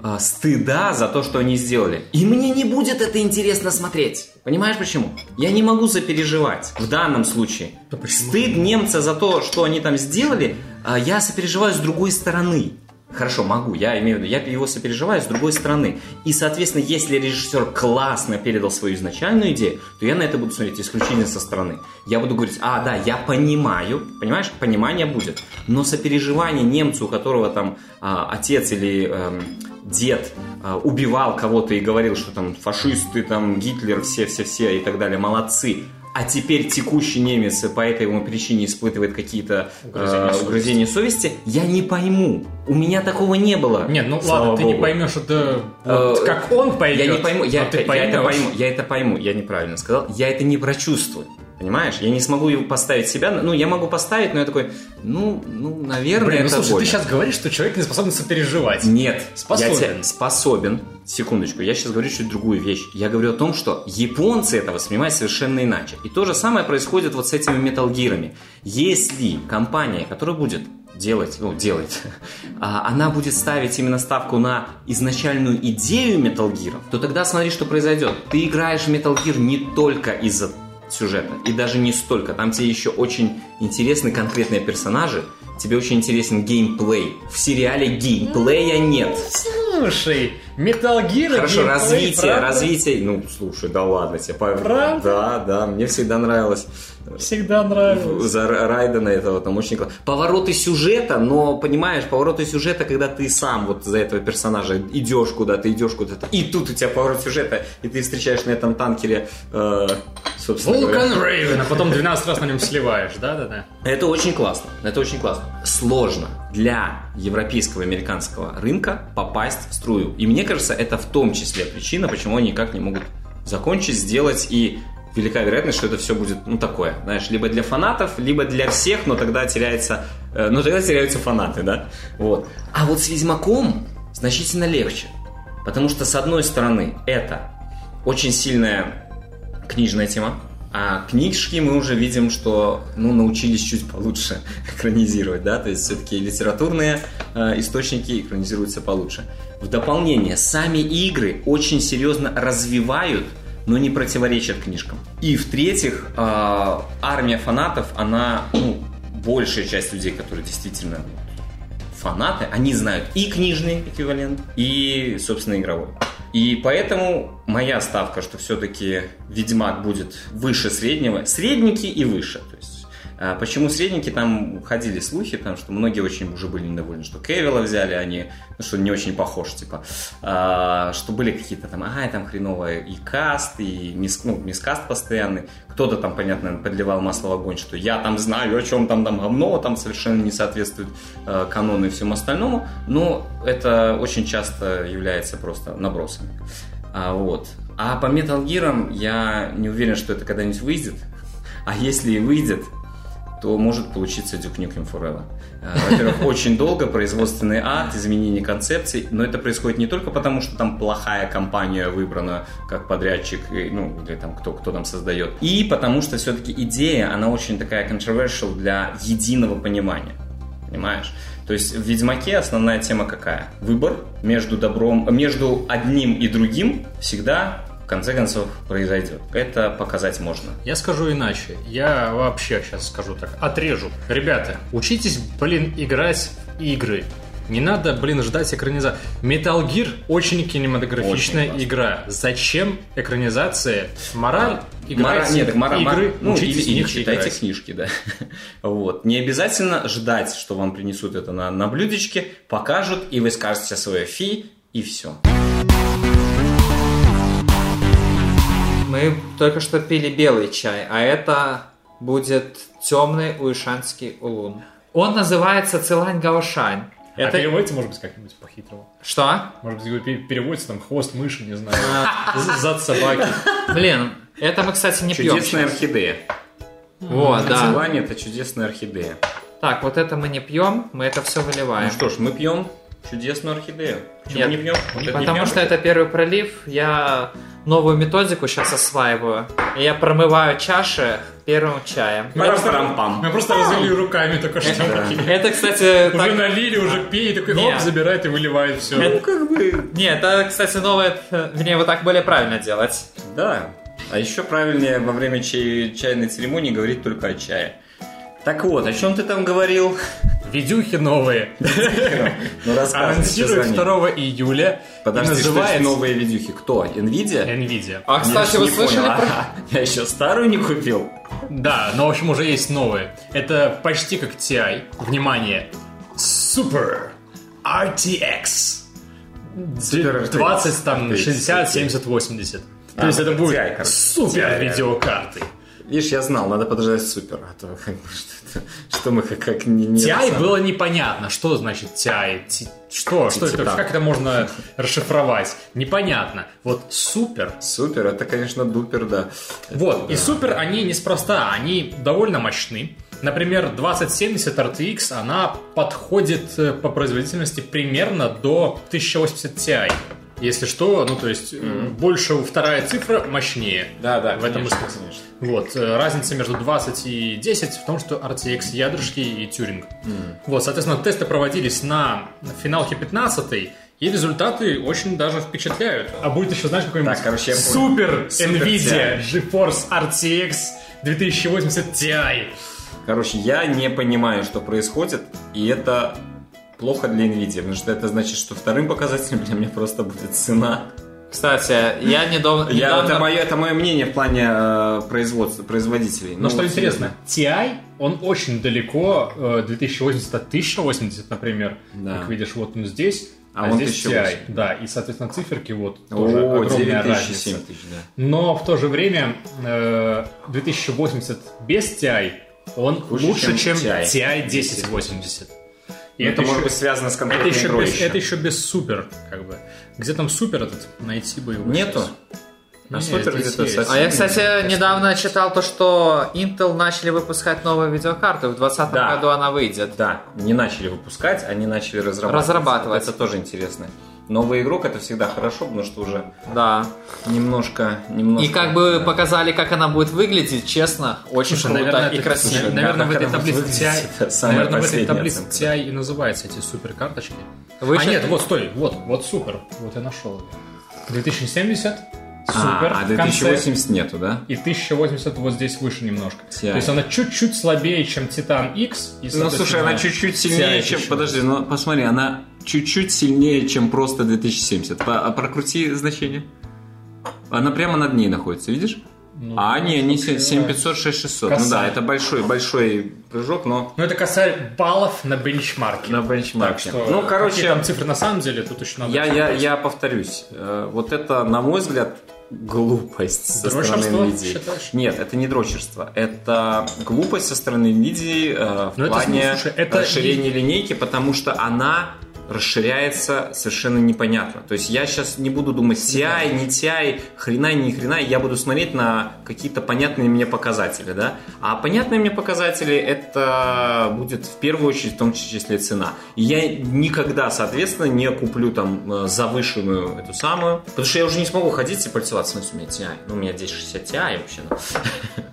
а, стыда за то, что они сделали. И мне не будет это интересно смотреть. Понимаешь почему? Я не могу сопереживать в данном случае. Да почему? Стыд немца за то, что они там сделали, а, я сопереживаю с другой стороны. Хорошо, могу, я имею в виду, я его сопереживаю с другой стороны. И, соответственно, если режиссер классно передал свою изначальную идею, то я на это буду смотреть исключительно со стороны. Я буду говорить, а, да, я понимаю, понимаешь, понимание будет. Но сопереживание немцу, у которого там а, отец или эм, дед а, убивал кого-то и говорил, что там фашисты, там Гитлер, все-все-все и так далее, молодцы. А теперь текущий немец по этой ему причине испытывает какие-то Угрызения э, совести. угрызения совести, я не пойму. У меня такого не было. Нет, ну ладно, ты не богу. поймешь это вот Э, как он поймет. Я не пойму, я, но ты я это поймешь. пойму, я это пойму, я неправильно сказал. Я это не прочувствую. Понимаешь? Я не смогу его поставить себя. Ну, я могу поставить, но я такой, ну, ну, наверное, Блин, ну это слушай, больно. ты сейчас говоришь, что человек не способен сопереживать. Нет, Способен. я тебе- способен. Секундочку, я сейчас говорю чуть другую вещь. Я говорю о том, что японцы это воспринимают совершенно иначе. И то же самое происходит вот с этими Gear'ами. Если компания, которая будет делать, ну, делает, а, она будет ставить именно ставку на изначальную идею Metal Gear, то тогда смотри, что произойдет. Ты играешь в Metal Gear не только из-за сюжета, и даже не столько. Там тебе еще очень интересны конкретные персонажи, тебе очень интересен геймплей. В сериале геймплея нет. Слушай, Metal Gear Хорошо, геймплей, развитие, правда? развитие. Ну, слушай, да ладно тебе. Правда? Да, да, мне всегда нравилось. Всегда нравилось. За Ра- Райдена этого там очень классно. Повороты сюжета, но понимаешь, повороты сюжета, когда ты сам вот за этого персонажа идешь куда-то, идешь куда-то, и тут у тебя поворот сюжета, и ты встречаешь на этом танкере, э, собственно говоря, Vulcan Raven, а потом 12 раз на нем сливаешь, да-да-да. Это очень классно. Это очень классно. Сложно для европейского и американского рынка попасть в струю. И мне кажется, это в том числе причина, почему они никак не могут закончить, сделать и велика вероятность, что это все будет, ну, такое, знаешь, либо для фанатов, либо для всех, но тогда теряется, но тогда теряются фанаты, да, вот. А вот с Ведьмаком значительно легче, потому что, с одной стороны, это очень сильная книжная тема, а книжки мы уже видим, что ну, научились чуть получше экранизировать, да, то есть все-таки литературные э, источники экранизируются получше. В дополнение, сами игры очень серьезно развивают, но не противоречат книжкам. И в-третьих, э, армия фанатов, она, ну, большая часть людей, которые действительно фанаты, они знают и книжный эквивалент, и, собственно, игровой. И поэтому моя ставка, что все-таки Ведьмак будет выше среднего, средники и выше. То есть, а, почему средники? Там ходили слухи, там, что многие очень уже были недовольны, что Кевилла взяли, они, ну, что не очень похож, типа, а, что были какие-то там, ага, там хреновая и каст, и мис, ну, мискаст постоянный. Кто-то там, понятно, подливал масло в огонь, что я там знаю, о чем там там говно, там совершенно не соответствует э, канону и всему остальному. Но это очень часто является просто набросами. А, вот. А по Metal Gear я не уверен, что это когда-нибудь выйдет. А если и выйдет, то может получиться Duke Nukem Forever. Э, Во-первых, очень долго, производственный ад, изменение концепций, но это происходит не только потому, что там плохая компания выбрана как подрядчик, ну, или там кто, кто там создает, и потому что все-таки идея, она очень такая controversial для единого понимания. Понимаешь? То есть в Ведьмаке основная тема какая? Выбор между добром, между одним и другим всегда в конце концов произойдет. Это показать можно. Я скажу иначе. Я вообще сейчас скажу так. Отрежу. Ребята, учитесь, блин, играть в игры. Не надо, блин, ждать экранизации. Metal Gear очень кинематографичная Очень игра. Зачем экранизация? Мораль? Играйте Мора- нет, так мора- игры, ну, учитесь или, или читайте играть. книжки, да. вот. Не обязательно ждать, что вам принесут это на, на блюдечке, покажут, и вы скажете свое фи, и все. Мы только что пили белый чай, а это будет темный уишанский улун. Он называется Цилань Гаошань. А Это... переводится, может быть, как-нибудь по-хитрому? Что? Может быть, пе- переводится там хвост мыши, не знаю, з- зад собаки. Блин, это мы, кстати, не пьем. Чудесная орхидея. Вот, да. Целование это чудесная орхидея. Так, вот это мы не пьем, мы это все выливаем. Ну что ж, мы пьем чудесную орхидею. Почему Нет, не пьем? Вот это не Потому пьем? что это первый пролив, я новую методику сейчас осваиваю. Я промываю чаши первым чаем. Парам-парам-пам. Мы просто развели руками только что. Это, кстати, Уже так- налили, уже пей, такой, оп, Нет. забирает и выливает все. Ну, как бы, Нет, это, кстати, новое, вернее, вот так более правильно делать. да. А еще правильнее во время чай- чайной церемонии говорить только о чае. Так вот, о чем ты там говорил? Видюхи новые. Ну, рассказывай, Анонсируют что за 2 июля. Подожди, называется новые видюхи? Кто? Nvidia? Nvidia. А, кстати, вы слышали про... Я еще старую не купил. Да, но в общем уже есть новые. Это почти как TI. Внимание. Super RTX. Супер 20, там, RTX, 60, окей. 70, 80. А, То есть это TI, будет супер видеокарты. Видишь, я знал, надо подождать супер, а то как бы что, это- что мы как, как не, не это TI было непонятно, что значит TI, Ти- что, что это, Титан. как это можно расшифровать, непонятно. Вот супер, Супер, это, конечно, дупер, да. вот, и супер они неспроста, они довольно мощны. Например, 2070 RTX, она подходит э, по производительности примерно до 1080 Ti. Если что, ну то есть э, больше вторая цифра мощнее. Да, да, в этом и конечно, конечно. Вот, э, разница между 20 и 10 в том, что RTX ядрышки и тюринг. Вот, соответственно, тесты проводились на финалке 15 и результаты очень даже впечатляют. А будет еще, знаешь, какой-нибудь Так, короче, супер Супер NVIDIA GeForce RTX 2080 Ti. Короче, я не понимаю, что происходит, и это плохо для Nvidia, потому что это значит, что вторым показателем для меня просто будет цена. Кстати, я недавно... Я, недавно- это, мое, это мое мнение в плане э, производства, производителей. Но Ну, что вот интересно, TI, он очень далеко, э, 2080 от 1080, например. Да. Как видишь, вот он здесь, А а, он здесь 1080. TI. Да, и, соответственно, циферки вот О, тоже огромная 9000, разница. 7000, да. Но в то же время э, 2080 без TI, он Хуже, лучше, чем чем TI. TI 1080. И Но это еще- может быть связано с это конкретной еще, игрой без, еще. это еще без супер, как бы. Где там супер этот? Найти бы его. Нету? сейчас. А Не, супер здесь где-то есть. совсем А я, нет. кстати, недавно читал то, что Intel начали выпускать новую видеокарту, и в 2020 Да. году она выйдет. Да, не начали выпускать, они начали разрабатывать. Разрабатывать. Это тоже интересно. Новый игрок это всегда хорошо, потому что уже Да. немножко, немножко. И как бы да. показали, как она будет выглядеть, честно, очень Слушай, круто наверное, и красиво. слушай, наверное, в этой таблице TI, наверное, в этой таблице. TI и называются эти супер карточки. Вы а щас- нет, вот стой, вот, вот супер, вот я нашел. 2070 супер А, а в конце, 2080 нету, да? и 1080 вот здесь выше немножко. TI. То есть она чуть-чуть слабее, чем Titan X. И, Ну, слушай, она чуть-чуть сильнее, TI чем... Подожди, ну посмотри, она чуть-чуть сильнее, чем просто 2070. По- а прокрути значение. Она прямо над ней находится, видишь? Ну, а, не, не косарь. 7500, 6600. Ну да, Косарь. это большой, большой прыжок, но Ну, это касается баллов на бенчмарке. на бенчмарке. Так что, ну, короче, там цифры на самом деле, тут еще надо... я, я, я повторюсь. Э, Вот это, на мой взгляд, глупость со стороны NVIDIA. считаешь? Нет, это не дрочерство. Это глупость со стороны NVIDIA э, в Ну, это, плане слушай, это расширения линейки, потому что она расширяется совершенно непонятно. То есть я сейчас не буду думать TI, не TI, хрена, не хрена, я буду смотреть на какие-то понятные мне показатели, да. А понятные мне показатели это будет в первую очередь в том числе цена. И я никогда, соответственно, не куплю там э, завышенную эту самую, потому что я уже не смогу ходить и пальцеваться, смысле, у меня TI. Ну, у меня здесь 60 Ti вообще. ну.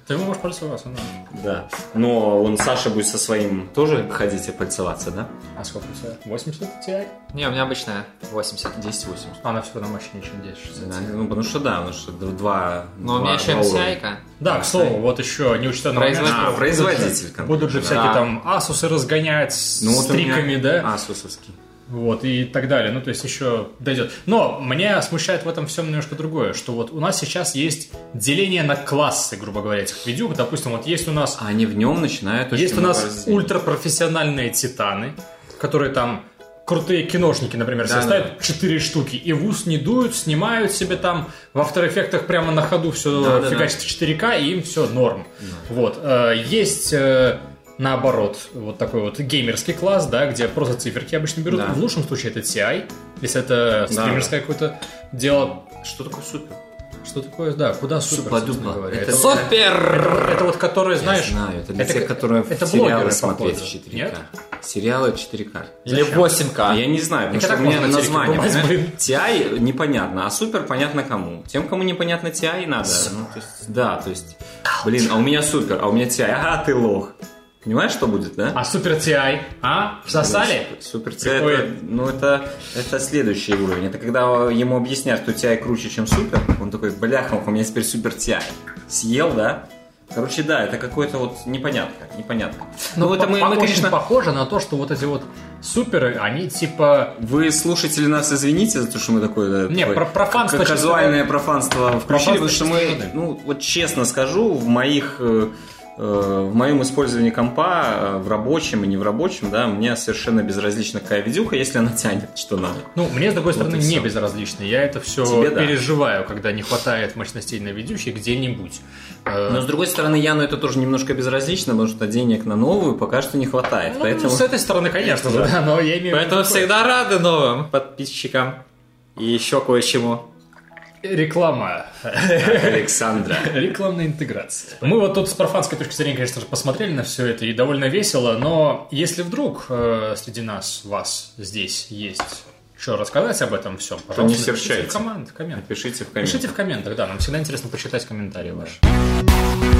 Ты можешь пользоваться, да. Да. Но он, Саша, будет со своим тоже ходить и пальцеваться, да? А сколько тебя? 80 Ti? Не, у меня обычная 80. 10-80. Она все равно мощнее, чем 1060. Да, ну, потому что да, потому что два... Но у два- меня еще уровня. MCI-ка. Да, к слову, вот еще неучтенный момент, Производитель. А, производитель будут же- Будут же да. всякие Да. там Asus разгонять с Ну, вот у стриками, да? Асусовский. Вот, и так далее. Ну, то есть еще дойдет. Но меня смущает в этом всем немножко другое, что вот у нас сейчас есть деление на классы, грубо говоря, этих видюк. Допустим, вот есть у нас А они в нем начинают очень Есть у нас разделений. ультрапрофессиональные титаны, которые там крутые киношники, например, себе Да, ставят 4 штуки и в ус не дуют, снимают себе там в After Effects прямо на ходу все Да, да, фигачит в 4К, и им все норм. Вот. Э, Есть э, наоборот, вот такой вот геймерский класс, да, где просто циферки обычно берут. Да. В лучшем случае это TI, если это Да, стримерское какое-то дело. Что такое супер? Что такое, да, куда супер, Супа-дупа. говоря. Это Это, Супер! это вот которые, знаешь... Я знаю, это для это тех, которые это сериалы смотреть в 4К. Нет? Сериалы 4К. Или Зачем? 8К. Я не знаю, потому что у меня название. TI непонятно, а супер понятно кому. Тем, кому непонятно TI, надо. Ну, то есть, да, то есть, блин, а у меня супер, а у меня TI. Ага, ты лох. Понимаешь, что будет, да? А супер TI, а? Всосали? Супер TI, это, ну это, это следующий уровень. Это когда ему объяснят, что TI круче, чем супер, он такой, бляха, у меня теперь супер TI. Съел, да? Короче, да, это какой-то вот непонятка, непонятка. Ну, это мы, мы, конечно, похоже на то, что вот эти вот суперы, они типа... Вы, слушатели, нас извините за то, что мы такое... да, Не, такое про- профанство к- чисто- Казуальное профанство включили, Профанство потому что мы, ну, вот честно скажу, в моих... э, В моем использовании компа, э, в рабочем и не в рабочем, да, мне совершенно безразлично какая видюха, если она тянет, что надо. Ну, мне, с другой стороны, и не безразлично. Я это все Тебе да. переживаю, когда не хватает мощностей на видюхе где-нибудь. Э, Но с другой стороны, Яну это тоже немножко безразлично, потому что денег на новую пока что не хватает. ну, поэтому... с этой стороны, конечно же, да, но я имею в Поэтому всегда рады новым подписчикам. И еще кое-чему. Реклама. Александра. Рекламная интеграция. Мы вот тут с профанской точки зрения, конечно же, посмотрели на все это и довольно весело, но если вдруг э, среди нас, вас здесь есть что рассказать об этом всем, пожалуйста, не напишите серчайте. в коммент, коммент. Пишите в комментариях. Пишите в комментах, да, нам всегда интересно почитать комментарии ваши.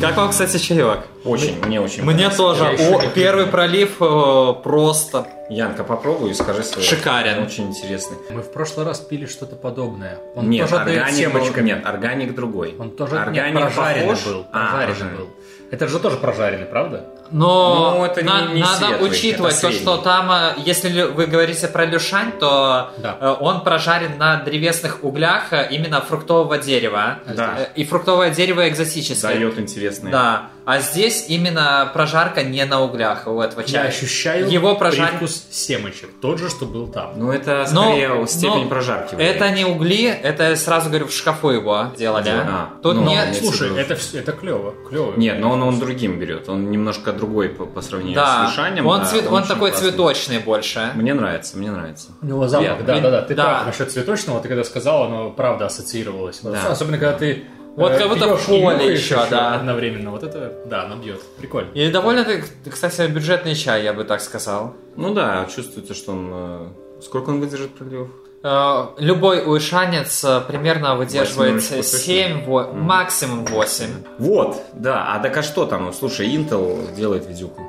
Как вам, кстати, чаек? Очень, мне очень Мне нравится. тоже. О, первый пролив э, просто Янка, попробуй и скажи свое. Шикарен. Очень интересный. Мы в прошлый раз пили что-то подобное. Он нет, тоже органик был, семечками. нет, органик другой. Он тоже нет, органик прожаренный похож. был. А, Прожаренный прожаренный. был. Это же тоже прожаренный, правда? Но Ну, это на- не надо светлый, учитывать это то, что там, э, если вы говорите про люшань, то Да. э, он прожарен на древесных углях э, именно фруктового дерева. Да. И фруктовое дерево экзотическое. Дает интересный. Да. А здесь именно прожарка не на углях у этого Я чая. ощущаю Его прожарь- привкус семечек. Тот же, что был там. Ну, это Но- скорее степень но прожарки. Это не угли, это сразу говорю в шкафу его делали. А, Тут ну, нет. Слушай, это, это клево, клево. Нет, но он, он другим берет. Он немножко другой по, по сравнению Да, с лишанием. он, да, цвет, он очень такой классный. цветочный больше. Мне нравится, мне нравится. У него запах, Приятно. да, да, да. Ты Да. прав насчет цветочного, ты когда сказал, оно правда ассоциировалось. Да. Особенно когда ты Вот э, как будто поле еще, да. Одновременно. Вот это, да, оно бьет. Прикольно. И довольно, кстати, бюджетный чай, я бы так сказал. Ну да, чувствуется, что он... э, Сколько он выдержит проливов? Э, Любой уишанец примерно выдерживает Восемь, точно? 7, во- максимум 8. Вот, да. А так а что там? Слушай, Intel делает видюку.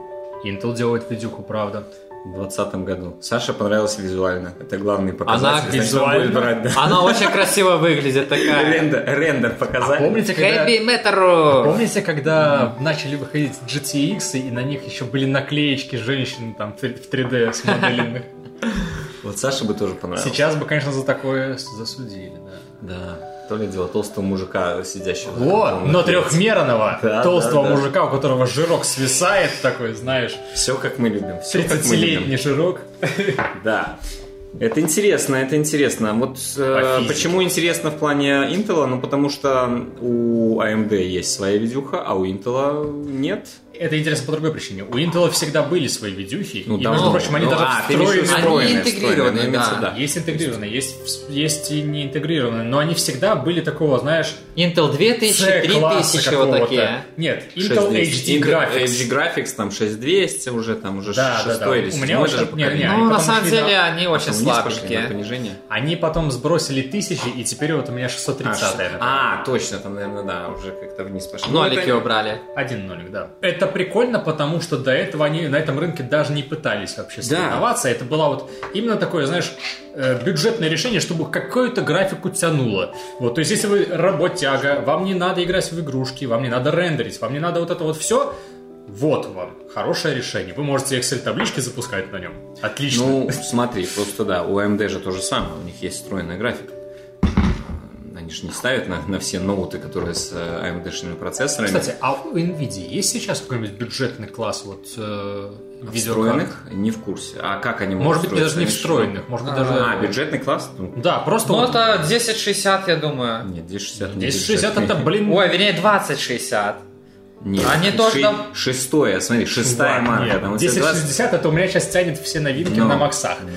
Intel делает видюку, правда. В 2020 году. Саше понравилось визуально. Это главный показатель. Она визуально? будет брать, да. Она очень красиво выглядит такая. Рендер, рендер А показали. помните, когда... Хэви метру! Помните, когда начали выходить GTX, и на них еще были наклеечки женщин там в 3D смоделенных? Вот Саше бы тоже понравилось. Сейчас бы, конечно, за такое засудили, да. Да. То ли дело толстого мужика, сидящего. О, но трехмерного Да, толстого да, да. мужика, у которого жирок свисает такой, знаешь, Все как мы любим. Все как мы 30-летний любим. жирок. Да. Это интересно, это интересно. Вот э, почему интересно в плане Intel? Ну, потому что у AMD есть своя видюха, а у Intel нет. Это интересно по другой причине. У Intel всегда были свои видюхи, Ну, и, между прочим, они Ну, даже а, встроены. Они интегрированы, имеется, да. Есть интегрированные, есть, есть и не интегрированные, но они всегда были такого, знаешь, Intel 2000, C-класса 3000 вот такие. Нет, Intel 6200. HD Intel Graphics. HD Graphics, там 6200 уже, там уже Да, да, шестое да. или У меня седьмое очень- даже не, поколение. Ну, на самом деле, на- они очень слабенькие. понижение. Они потом сбросили тысячи, и теперь вот у меня 630 например. А, точно, там, наверное, да, уже как-то вниз пошли. Нолики Ну, убрали. Один нолик, да. Это прикольно, потому что до этого они на этом рынке даже не пытались вообще Да. соревноваться. Это было вот именно такое, знаешь, э, бюджетное решение, чтобы какую-то графику тянуло. Вот, то есть, если вы работяга, вам не надо играть в игрушки, вам не надо рендерить, вам не надо вот это вот все, вот вам хорошее решение. Вы можете Excel-таблички запускать на нем. Отлично. Ну, смотри, просто да, у AMD же то же самое, у них есть встроенная графика. Они же не ставят на, на все ноуты, которые с э, AMD-шными процессорами. Кстати, а у NVIDIA есть сейчас какой-нибудь бюджетный класс вот э, видеокарт? Встроенных? Не в курсе. А как они могут Может быть, даже не встроенных, может быть, даже... что? А, бюджетный класс? Ну, Да, просто Ну, вот это 1060, я думаю. Нет, 1060 не 1060 это, блин... Ой, вернее, 2060. Нет, Они тоже ши- там- Шестое, смотри, шестая Ладно, марка. нет, там вот 20 1060 это у меня сейчас тянет все новинки Ну. на максах.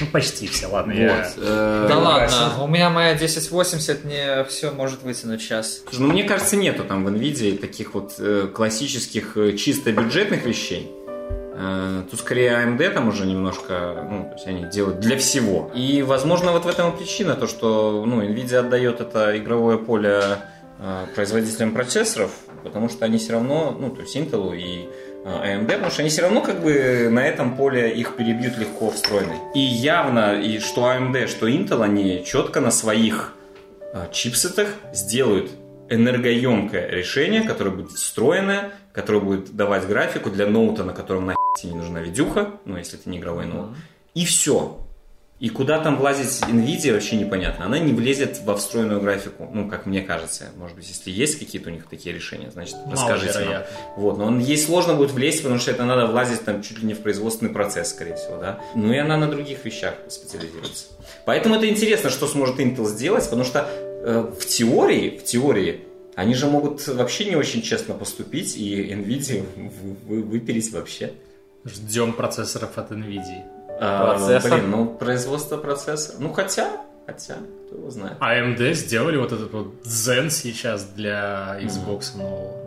Ну, почти все, ладно. я- Вот. э, Да Ну, ладно, у меня моя 1080 не все может вытянуть сейчас. Слушай, Ну, мне кажется, нету там в NVIDIA таких вот э, классических э, чисто бюджетных вещей. Э, Тут скорее AMD там уже немножко, ну, то есть они делают для всего. И, возможно, вот в этом и причина, то, что, ну, NVIDIA отдает это игровое поле производителям процессоров, потому что они все равно, ну, то есть Intel и э, AMD, потому что они все равно как бы на этом поле их перебьют легко встроенный. И явно, и что AMD, что Intel, они четко на своих э, чипсетах сделают энергоемкое решение, которое будет встроенное, которое будет давать графику для ноута, на котором на тебе не нужна видюха, ну, если это не игровой ноут. И все. И куда там влазить NVIDIA, вообще непонятно. Она не влезет во встроенную графику, ну, как мне кажется. Может быть, если есть какие-то у них такие решения, значит, расскажите нам. Маловероятно. Вот, но он ей сложно будет влезть, потому что это надо влазить там чуть ли не в производственный процесс, скорее всего, да. Ну и она на других вещах специализируется. Поэтому это интересно, что сможет Intel сделать, потому что э, в теории, в теории, они же могут вообще не очень честно поступить и Nvidia вы- вы- выпереть вообще. Ждем процессоров от NVIDIA. А, Процессор? блин, ну производство процессора. Ну хотя, хотя, кто его знает. AMD сделали вот этот вот Zen сейчас для Xbox нового.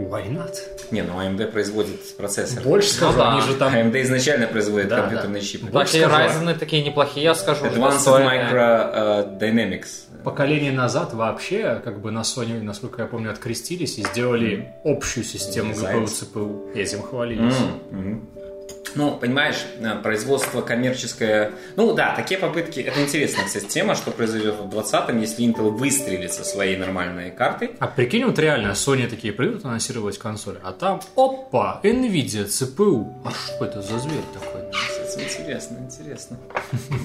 Why not? Не, ну AMD производит процессор. Больше скажу, да. они же там... AMD изначально производит Да, компьютерные да. чипы. Больше Такие. Ryzen такие неплохие, я скажу. Advanced достойные. Micro э, Dynamics. Поколение назад вообще, как бы на Sony, насколько я помню, открестились и сделали общую систему GPU, Зайцы. CPU. Этим хвалились. М, мгм. Ну, понимаешь, э, производство коммерческое... Ну да, такие попытки... Это интересная, кстати, тема, что произойдет в 20-м, если Intel выстрелит со своей нормальной картой. А прикинь, вот реально, Sony такие придут анонсировать консоль, а там, опа, NVIDIA, CPU. А что это за зверь такой? Интересно, интересно.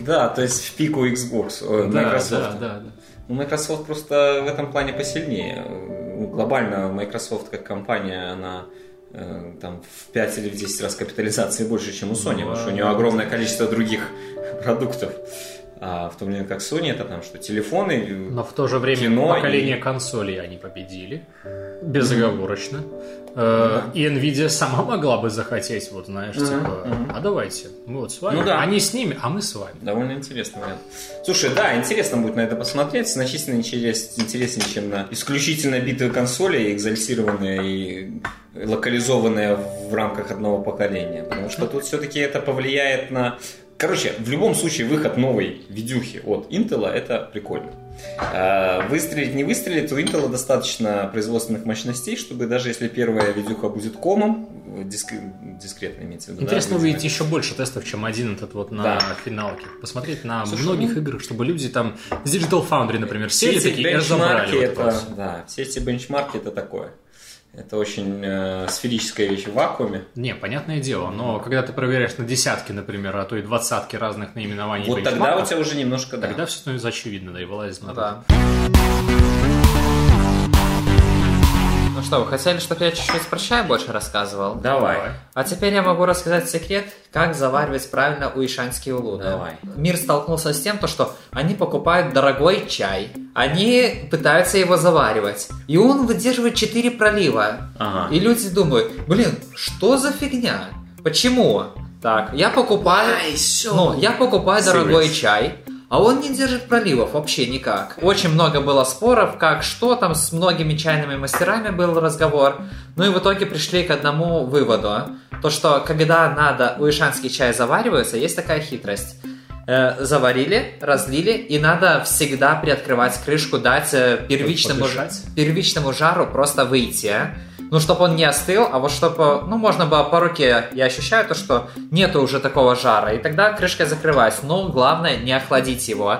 Да, то есть в пику Xbox, э, Microsoft. да, да, да. Ну, Microsoft просто в этом плане посильнее. Глобально Microsoft как компания, она там в 5 или в 10 раз капитализации больше, чем у Sony, потому что у нее огромное количество других продуктов. А в то время как Sony это там что, телефоны, Но в то же время Кино поколение и- консолей они победили. Безоговорочно. Э, И Nvidia сама могла бы захотеть, вот знаешь, типа, а давайте, мы вот с вами. Ну да. Они с ними, а мы с вами. Довольно интересный вариант. Слушай, да, интересно будет на это посмотреть. Значительно интерес- интереснее, чем на исключительно битые консоли, экзальтированные и локализованные в рамках одного поколения. Потому что тут все-таки это повлияет на... Короче, в любом случае выход новой видюхи от Intel это прикольно. А, Выстрелить, не выстрелить, у Intel достаточно производственных мощностей, чтобы даже если первая видюха будет комом, диск- дискретно имеется в виду. да, Интересно будет увидеть еще больше тестов, чем один этот вот на Да. финалке. Посмотреть на Слушай, многих ну- играх, чтобы люди там с Digital Foundry, например, Все сели эти такие и разобрали бенчмарки, вот это, это да, все эти бенчмарки это такое. Это очень э, сферическая вещь в вакууме. Не, понятное дело, но когда ты проверяешь на десятки, например, а то и двадцатки разных наименований Вот тогда у тебя уже немножко, да. тогда все становится очевидно, да, и вылазит на да. Ну что, вы хотели, чтобы я чуть-чуть про чай больше рассказывал? Давай. А теперь я могу рассказать секрет, как заваривать правильно уишанские улуны. Давай. Мир столкнулся с тем, то, что они покупают дорогой чай, они пытаются его заваривать, и он выдерживает 4 пролива. Ага. И люди думают, блин, что за фигня? Почему? Так, я покупаю, ну, я покупаю дорогой чай, а он не держит проливов вообще никак. Очень много было споров, как что там с многими чайными мастерами был разговор. Ну и в итоге пришли к одному выводу. То, что когда надо уишанский чай заваривается, есть такая хитрость. Э, заварили, разлили, и надо всегда приоткрывать крышку, дать э, первичному, первичному жару просто выйти. Ну, чтобы он не остыл, а вот чтобы, ну, можно было по руке, я ощущаю то, что нету уже такого жара, и тогда крышка закрывается. Но главное не охладить его.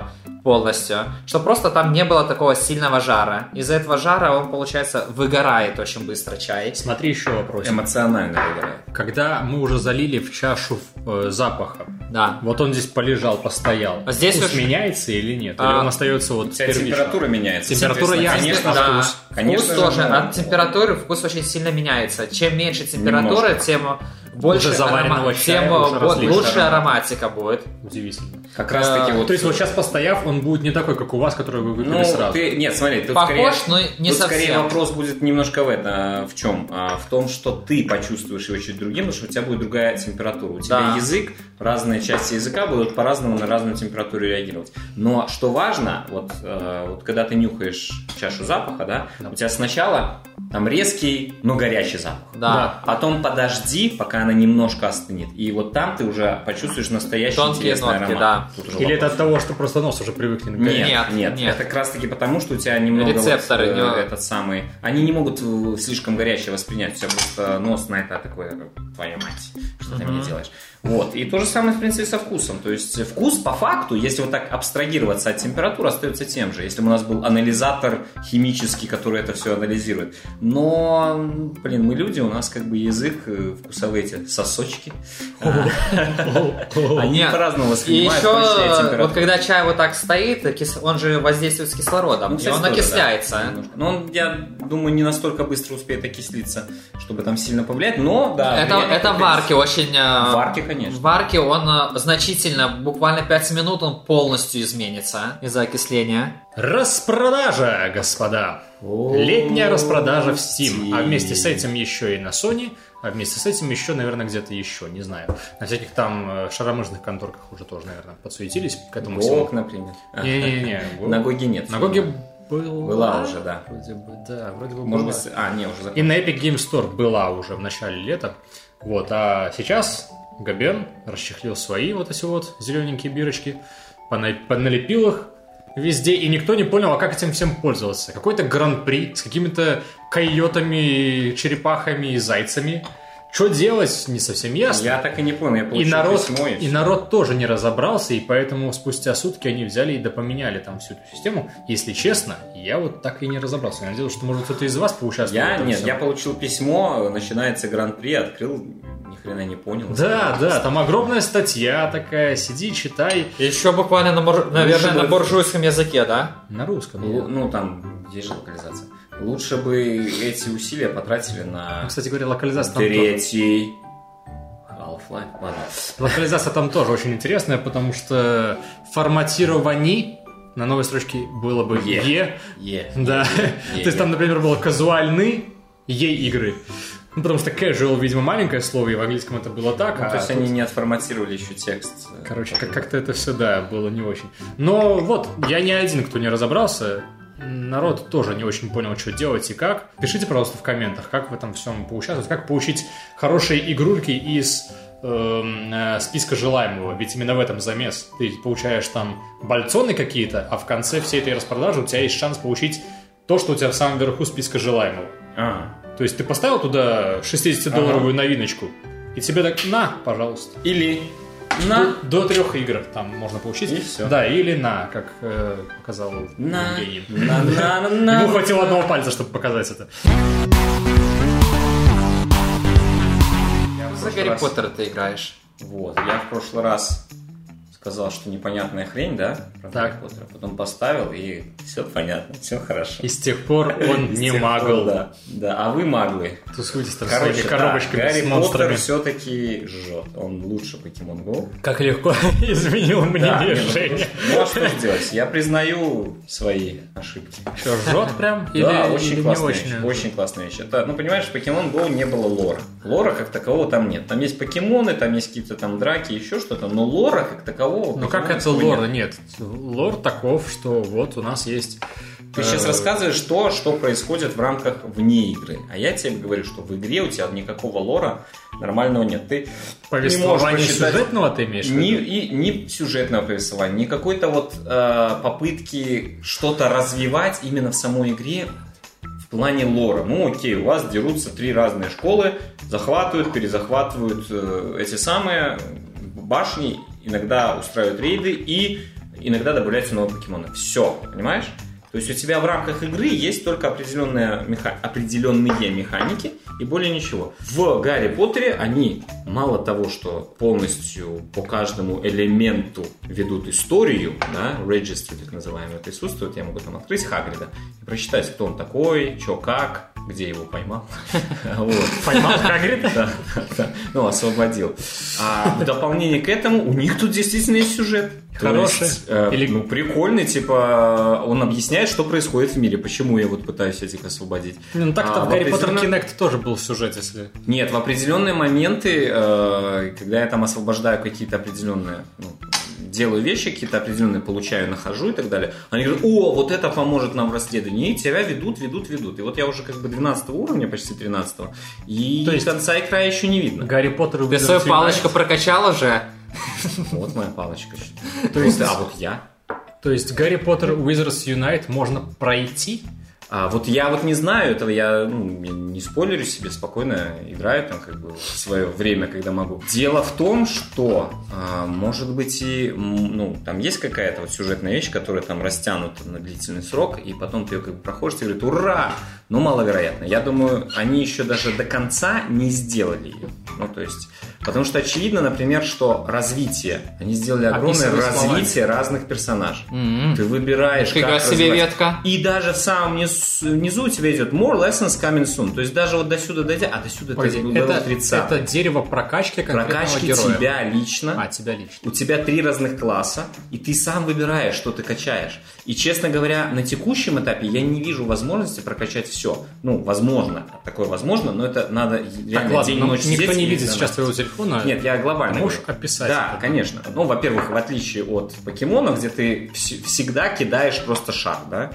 Полностью, что просто там не было такого сильного жара. Из-за этого жара он, получается, выгорает очень быстро чай. Смотри еще вопрос. Эмоционально выгорает. Когда мы уже залили в чашу э, запаха, Да. вот он здесь полежал, постоял. А здесь Вкус уж- меняется или нет? Или А, он остается вот температура меняется. Температура ясно, Конечно, да. вкус. Конечно вкус же, тоже. От температуры вкус очень сильно меняется. Чем меньше температура, Немножко. тем больше Уже заваренного арома- чая тем уже вот лучше аромат. ароматика будет. Удивительно. Как раз таки Э, вот... То есть вот сейчас постояв, он будет не такой, как у вас, который вы выпили Ну, сразу. ты, нет, смотри, тут Похож, скорее, но не тут совсем. скорее вопрос будет немножко в это, в чем? А, в том, что ты почувствуешь его чуть другим, потому что у тебя будет другая температура. У тебя Да. язык, разные части языка будут по-разному на разную температуру реагировать. Но что важно, вот, э, вот когда ты нюхаешь чашу запаха, да, у тебя сначала там резкий, но горячий запах. Да. Потом подожди, пока она немножко остынет. И вот там ты уже почувствуешь настоящий Тонкие интересный нотки, аромат. да. Тут уже Или это вопрос. от того, что просто нос уже привык к Нет, Нет, нет, нет. Это как раз таки потому, что у тебя немного Рецепторы, вот, э, не- этот самый. Они не могут э, слишком горячее воспринять. У тебя просто нос на это такой, твою мать, что ты мне делаешь. Вот. И то же самое, в принципе, со вкусом. То есть вкус по факту, если вот так абстрагироваться от температуры, остается тем же. Если бы у нас был анализатор химический, который это все анализирует. Но, блин, мы люди, у нас как бы язык, э, вкусовые эти сосочки. Они по-разному И воспринимают еще, точнее температуру. вот когда чай вот так стоит, кис- он же воздействует с кислородом, Ну, и он окисляется. Но он, я думаю, не настолько быстро успеет окислиться, чтобы там сильно повлиять. Но, да. это влияние это в какое-то варке очень... э, В варке, конечно. В варке он э, значительно, буквально 5 минут он полностью изменится из-за окисления. Распродажа, господа. Летняя распродажа в Steam. А вместе с этим еще и на Sony. А вместе с этим еще, наверное, где-то еще, не знаю. На всяких там э, шаромыжных конторках уже тоже, наверное, подсуетились к этому всему. например. Не-не-не. На GOG е нет. На GOG е была. Была уже, да. Вроде бы, да, вроде бы Может была. быть, а, не, уже И закончилось. на Epic Game Store была уже в начале лета. Вот, а сейчас Габен расчехлил свои вот эти вот зелененькие бирочки, пона- подналепил их везде, и никто не понял, а как этим всем пользоваться. Какой-то гран-при с какими-то койотами, черепахами и зайцами. Что делать, не совсем ясно. Я так и не понял, я И получил народ, письмо, и и народ тоже не разобрался, и поэтому спустя сутки они взяли и допоменяли там всю эту систему. Если честно, я вот так и не разобрался. Я надеялся, что может кто-то из вас поучаствовал. Я, нет, всем. я получил письмо, начинается гран-при, открыл, хрена не понял. Да, да, там огромная статья такая, сиди, читай. Еще буквально, на наверное, бы- на буржуйском языке, да? На русском. Лу- Ну, там, есть же локализация. Лучше бы эти усилия потратили на Ну, Кстати говоря, локализация там, третий Half-Life. Ладно. локализация там тоже очень интересная, потому что форматирование на новой строчке было бы Е. «е», да. То есть там, например, было «казуальный», «е» игры. Ну, потому что casual, видимо, маленькое слово, и в английском это было так. Ну, а то есть тут- они не отформатировали еще текст. Короче, как- как-то это все, да, было не очень. Но вот, я не один, кто не разобрался. Народ тоже не очень понял, что делать и как. Пишите, пожалуйста, в комментах, как в этом всем поучаствовать, как получить хорошие игрульки из эм, э, списка желаемого. Ведь именно в этом замес. Ты получаешь там бальцоны какие-то, а в конце всей этой распродажи у тебя есть шанс получить то, что у тебя в самом верху списка желаемого. А. То есть ты поставил туда 60-долларовую новиночку, и тебе так, на, пожалуйста. Или на До трех игр там можно получить. И всё. Да, или на, как э, показал на Евгений. на на на Ему хватило одного пальца, чтобы показать это. За Гарри Поттера ты играешь. Вот, я в прошлый раз сказал, что непонятная хрень, да, про Так. Гарри Поттера. Потом поставил, и все понятно, все хорошо. И с тех пор он не магл. Да, да, а вы маглы. Тусуйтесь там Короче, своими да, коробочками Гарри. Поттер все-таки жжет. Он лучше Pokemon Go. Как легко изменил Да, мнение не, ну, Женя. Ну а что сделать? Я признаю свои ошибки. Что, жжет прям? Да, очень классная вещь. Очень классная вещь. Это, ну, понимаешь, Pokemon Go не было лора. Лора как такового там нет. Там есть покемоны, там есть какие-то там драки, еще что-то, но лора как такового... Ну как это лор? нет. Лор таков, что вот у нас есть... Ты сейчас э, рассказываешь то, что происходит в рамках вне игры. А я тебе говорю, что в игре у тебя никакого лора нормального нет. Ты не Повествование посчитать- сюжетного ты имеешь ни, и, ни сюжетного повествования, ни какой-то вот э, попытки что-то развивать именно в самой игре в плане лора. Ну окей, у вас дерутся три разные школы, захватывают, перезахватывают э, эти самые башни, иногда устраивают рейды и иногда добавляются новые покемоны. Все, понимаешь? То есть у тебя в рамках игры есть только определенные, меха... определенные механики и более ничего. В Гарри Поттере они мало того, что полностью по каждому элементу ведут историю, да, registry так называемое присутствует, я могу там открыть Хагрида и прочитать, кто он такой, что как, где его поймал. Поймал? Да, да, ну, освободил. А в дополнение к этому у них тут действительно есть сюжет. Хороший? есть, э, Или- Ну, прикольный, типа, он объясняет, что происходит в мире, почему я вот пытаюсь этих освободить. Ну так-то А, в Гарри Поттер Kinect тоже был сюжет, если... Нет, в определенные моменты, э, когда я там освобождаю какие-то определенные, ну, делаю вещи, какие-то определенные получаю, нахожу и так далее, они говорят, о, вот это поможет нам в расследовании, и тебя ведут, ведут, ведут. И вот я уже как бы 12 уровня, почти 13 и То есть- конца и края еще не видно. Гарри Поттер Ты свою палочку прокачал уже? Вот моя палочка. То есть- а вот я? То есть Гарри Поттер Wizards Unite можно пройти? А вот я вот не знаю этого, я ну, не спойлерю себе, спокойно играю там как бы в свое время, когда могу. Дело в том, что а, может быть и, ну, там есть какая-то вот сюжетная вещь, которая там растянута на длительный срок, и потом ты ее как бы проходишь, и говорит, ура! Ну, маловероятно. Я думаю, они еще даже до конца не сделали ее. Ну, то есть, потому что очевидно, например, что развитие, они сделали огромное Описывай словами. развитие разных персонажей. М. Ты выбираешь, Фига как себе развивать. ветка. И даже в самом низ- внизу у тебя идет more lessons coming soon. То есть даже вот до сюда дойдя, а до сюда ты это, это, 30. это дерево прокачки конкретного Прокачки героя. тебя лично. А, тебя лично. У тебя три разных класса, и ты сам выбираешь, что ты качаешь. И, честно говоря, на текущем этапе я не вижу возможности прокачать все. Ну, возможно, такое возможно, но это надо Так, реально ладно, день и ну, ночь никто сидеть не видит сейчас твоего телефона. Нет, я глобально. Можешь говорю. описать Да, это? конечно. Ну, во-первых, в отличие от покемонов, где ты вс- всегда кидаешь просто шар, да?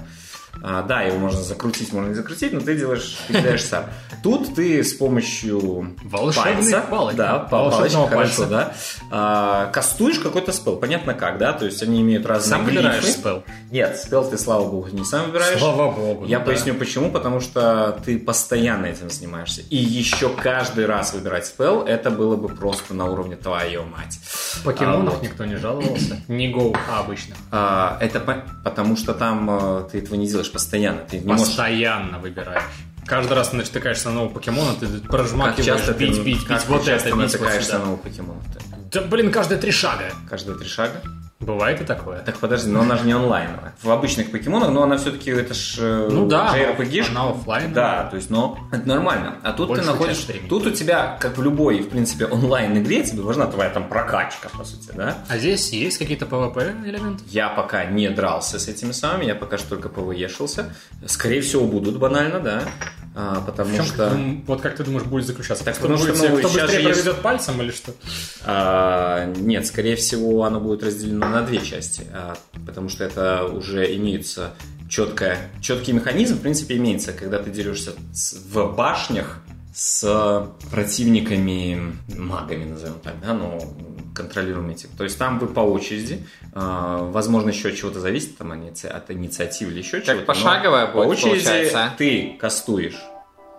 А, да, его можно закрутить, можно не закрутить, но ты делаешь, ты кидаешь шар. Тут ты с помощью пальца, палочки. да, па- Волшебного палочка, хорошо, пальца. да, а, кастуешь какой-то спел, понятно как, да, то есть они имеют разные Сам выбираешь спел. Нет, спел ты, слава богу, не сам выбираешь. Слава богу. Я да. поясню почему, потому что ты постоянно этим занимаешься. И еще каждый раз выбирать спел, это было бы просто на уровне твою мать. В покемонах А, вот. никто не жаловался. Не Go, а обычно. А, это по- потому что там э, ты этого не делаешь постоянно. Ты не можешь... Постоянно выбираешь. Каждый раз ты натыкаешься на нового покемона, ты Как прожмакиваешь, часто бить, ты, бить, как бить, ты вот часто это, бить, вот натыкаешься сюда. на новых покемонов? Да, блин, каждые три шага. Каждые три шага? Бывает и такое. Так подожди, но она же не онлайновая. В обычных покемонах, но она все-таки, это ж э, Ну да, JRPG. она оффлайновая. Да, то есть, но это нормально. А тут ты находишь, тут у тебя, как в любой, в принципе, онлайн-игре, тебе важна твоя там прокачка, по сути, да? А здесь есть какие-то PvP элементы? Я пока не дрался с этими самыми, я пока что только повыешился. Скорее всего, будут банально, да. А, потому чем, что... м, вот как ты думаешь, будет заключаться? Так кто потому что, будет- ну, кто быстрее же есть- проведет пальцем или что? А, нет, скорее всего, оно будет разделено на две части, а, потому что это уже имеется четкая, четкий механизм, в принципе, имеется, когда ты дерешься в башнях с противниками, магами, назовем так, да, ну, контролируемыми этим. То есть там вы по очереди, а, возможно, еще от чего-то зависит там, от инициативы или еще чего-то. но пошаговая по будет, очереди получается. ты кастуешь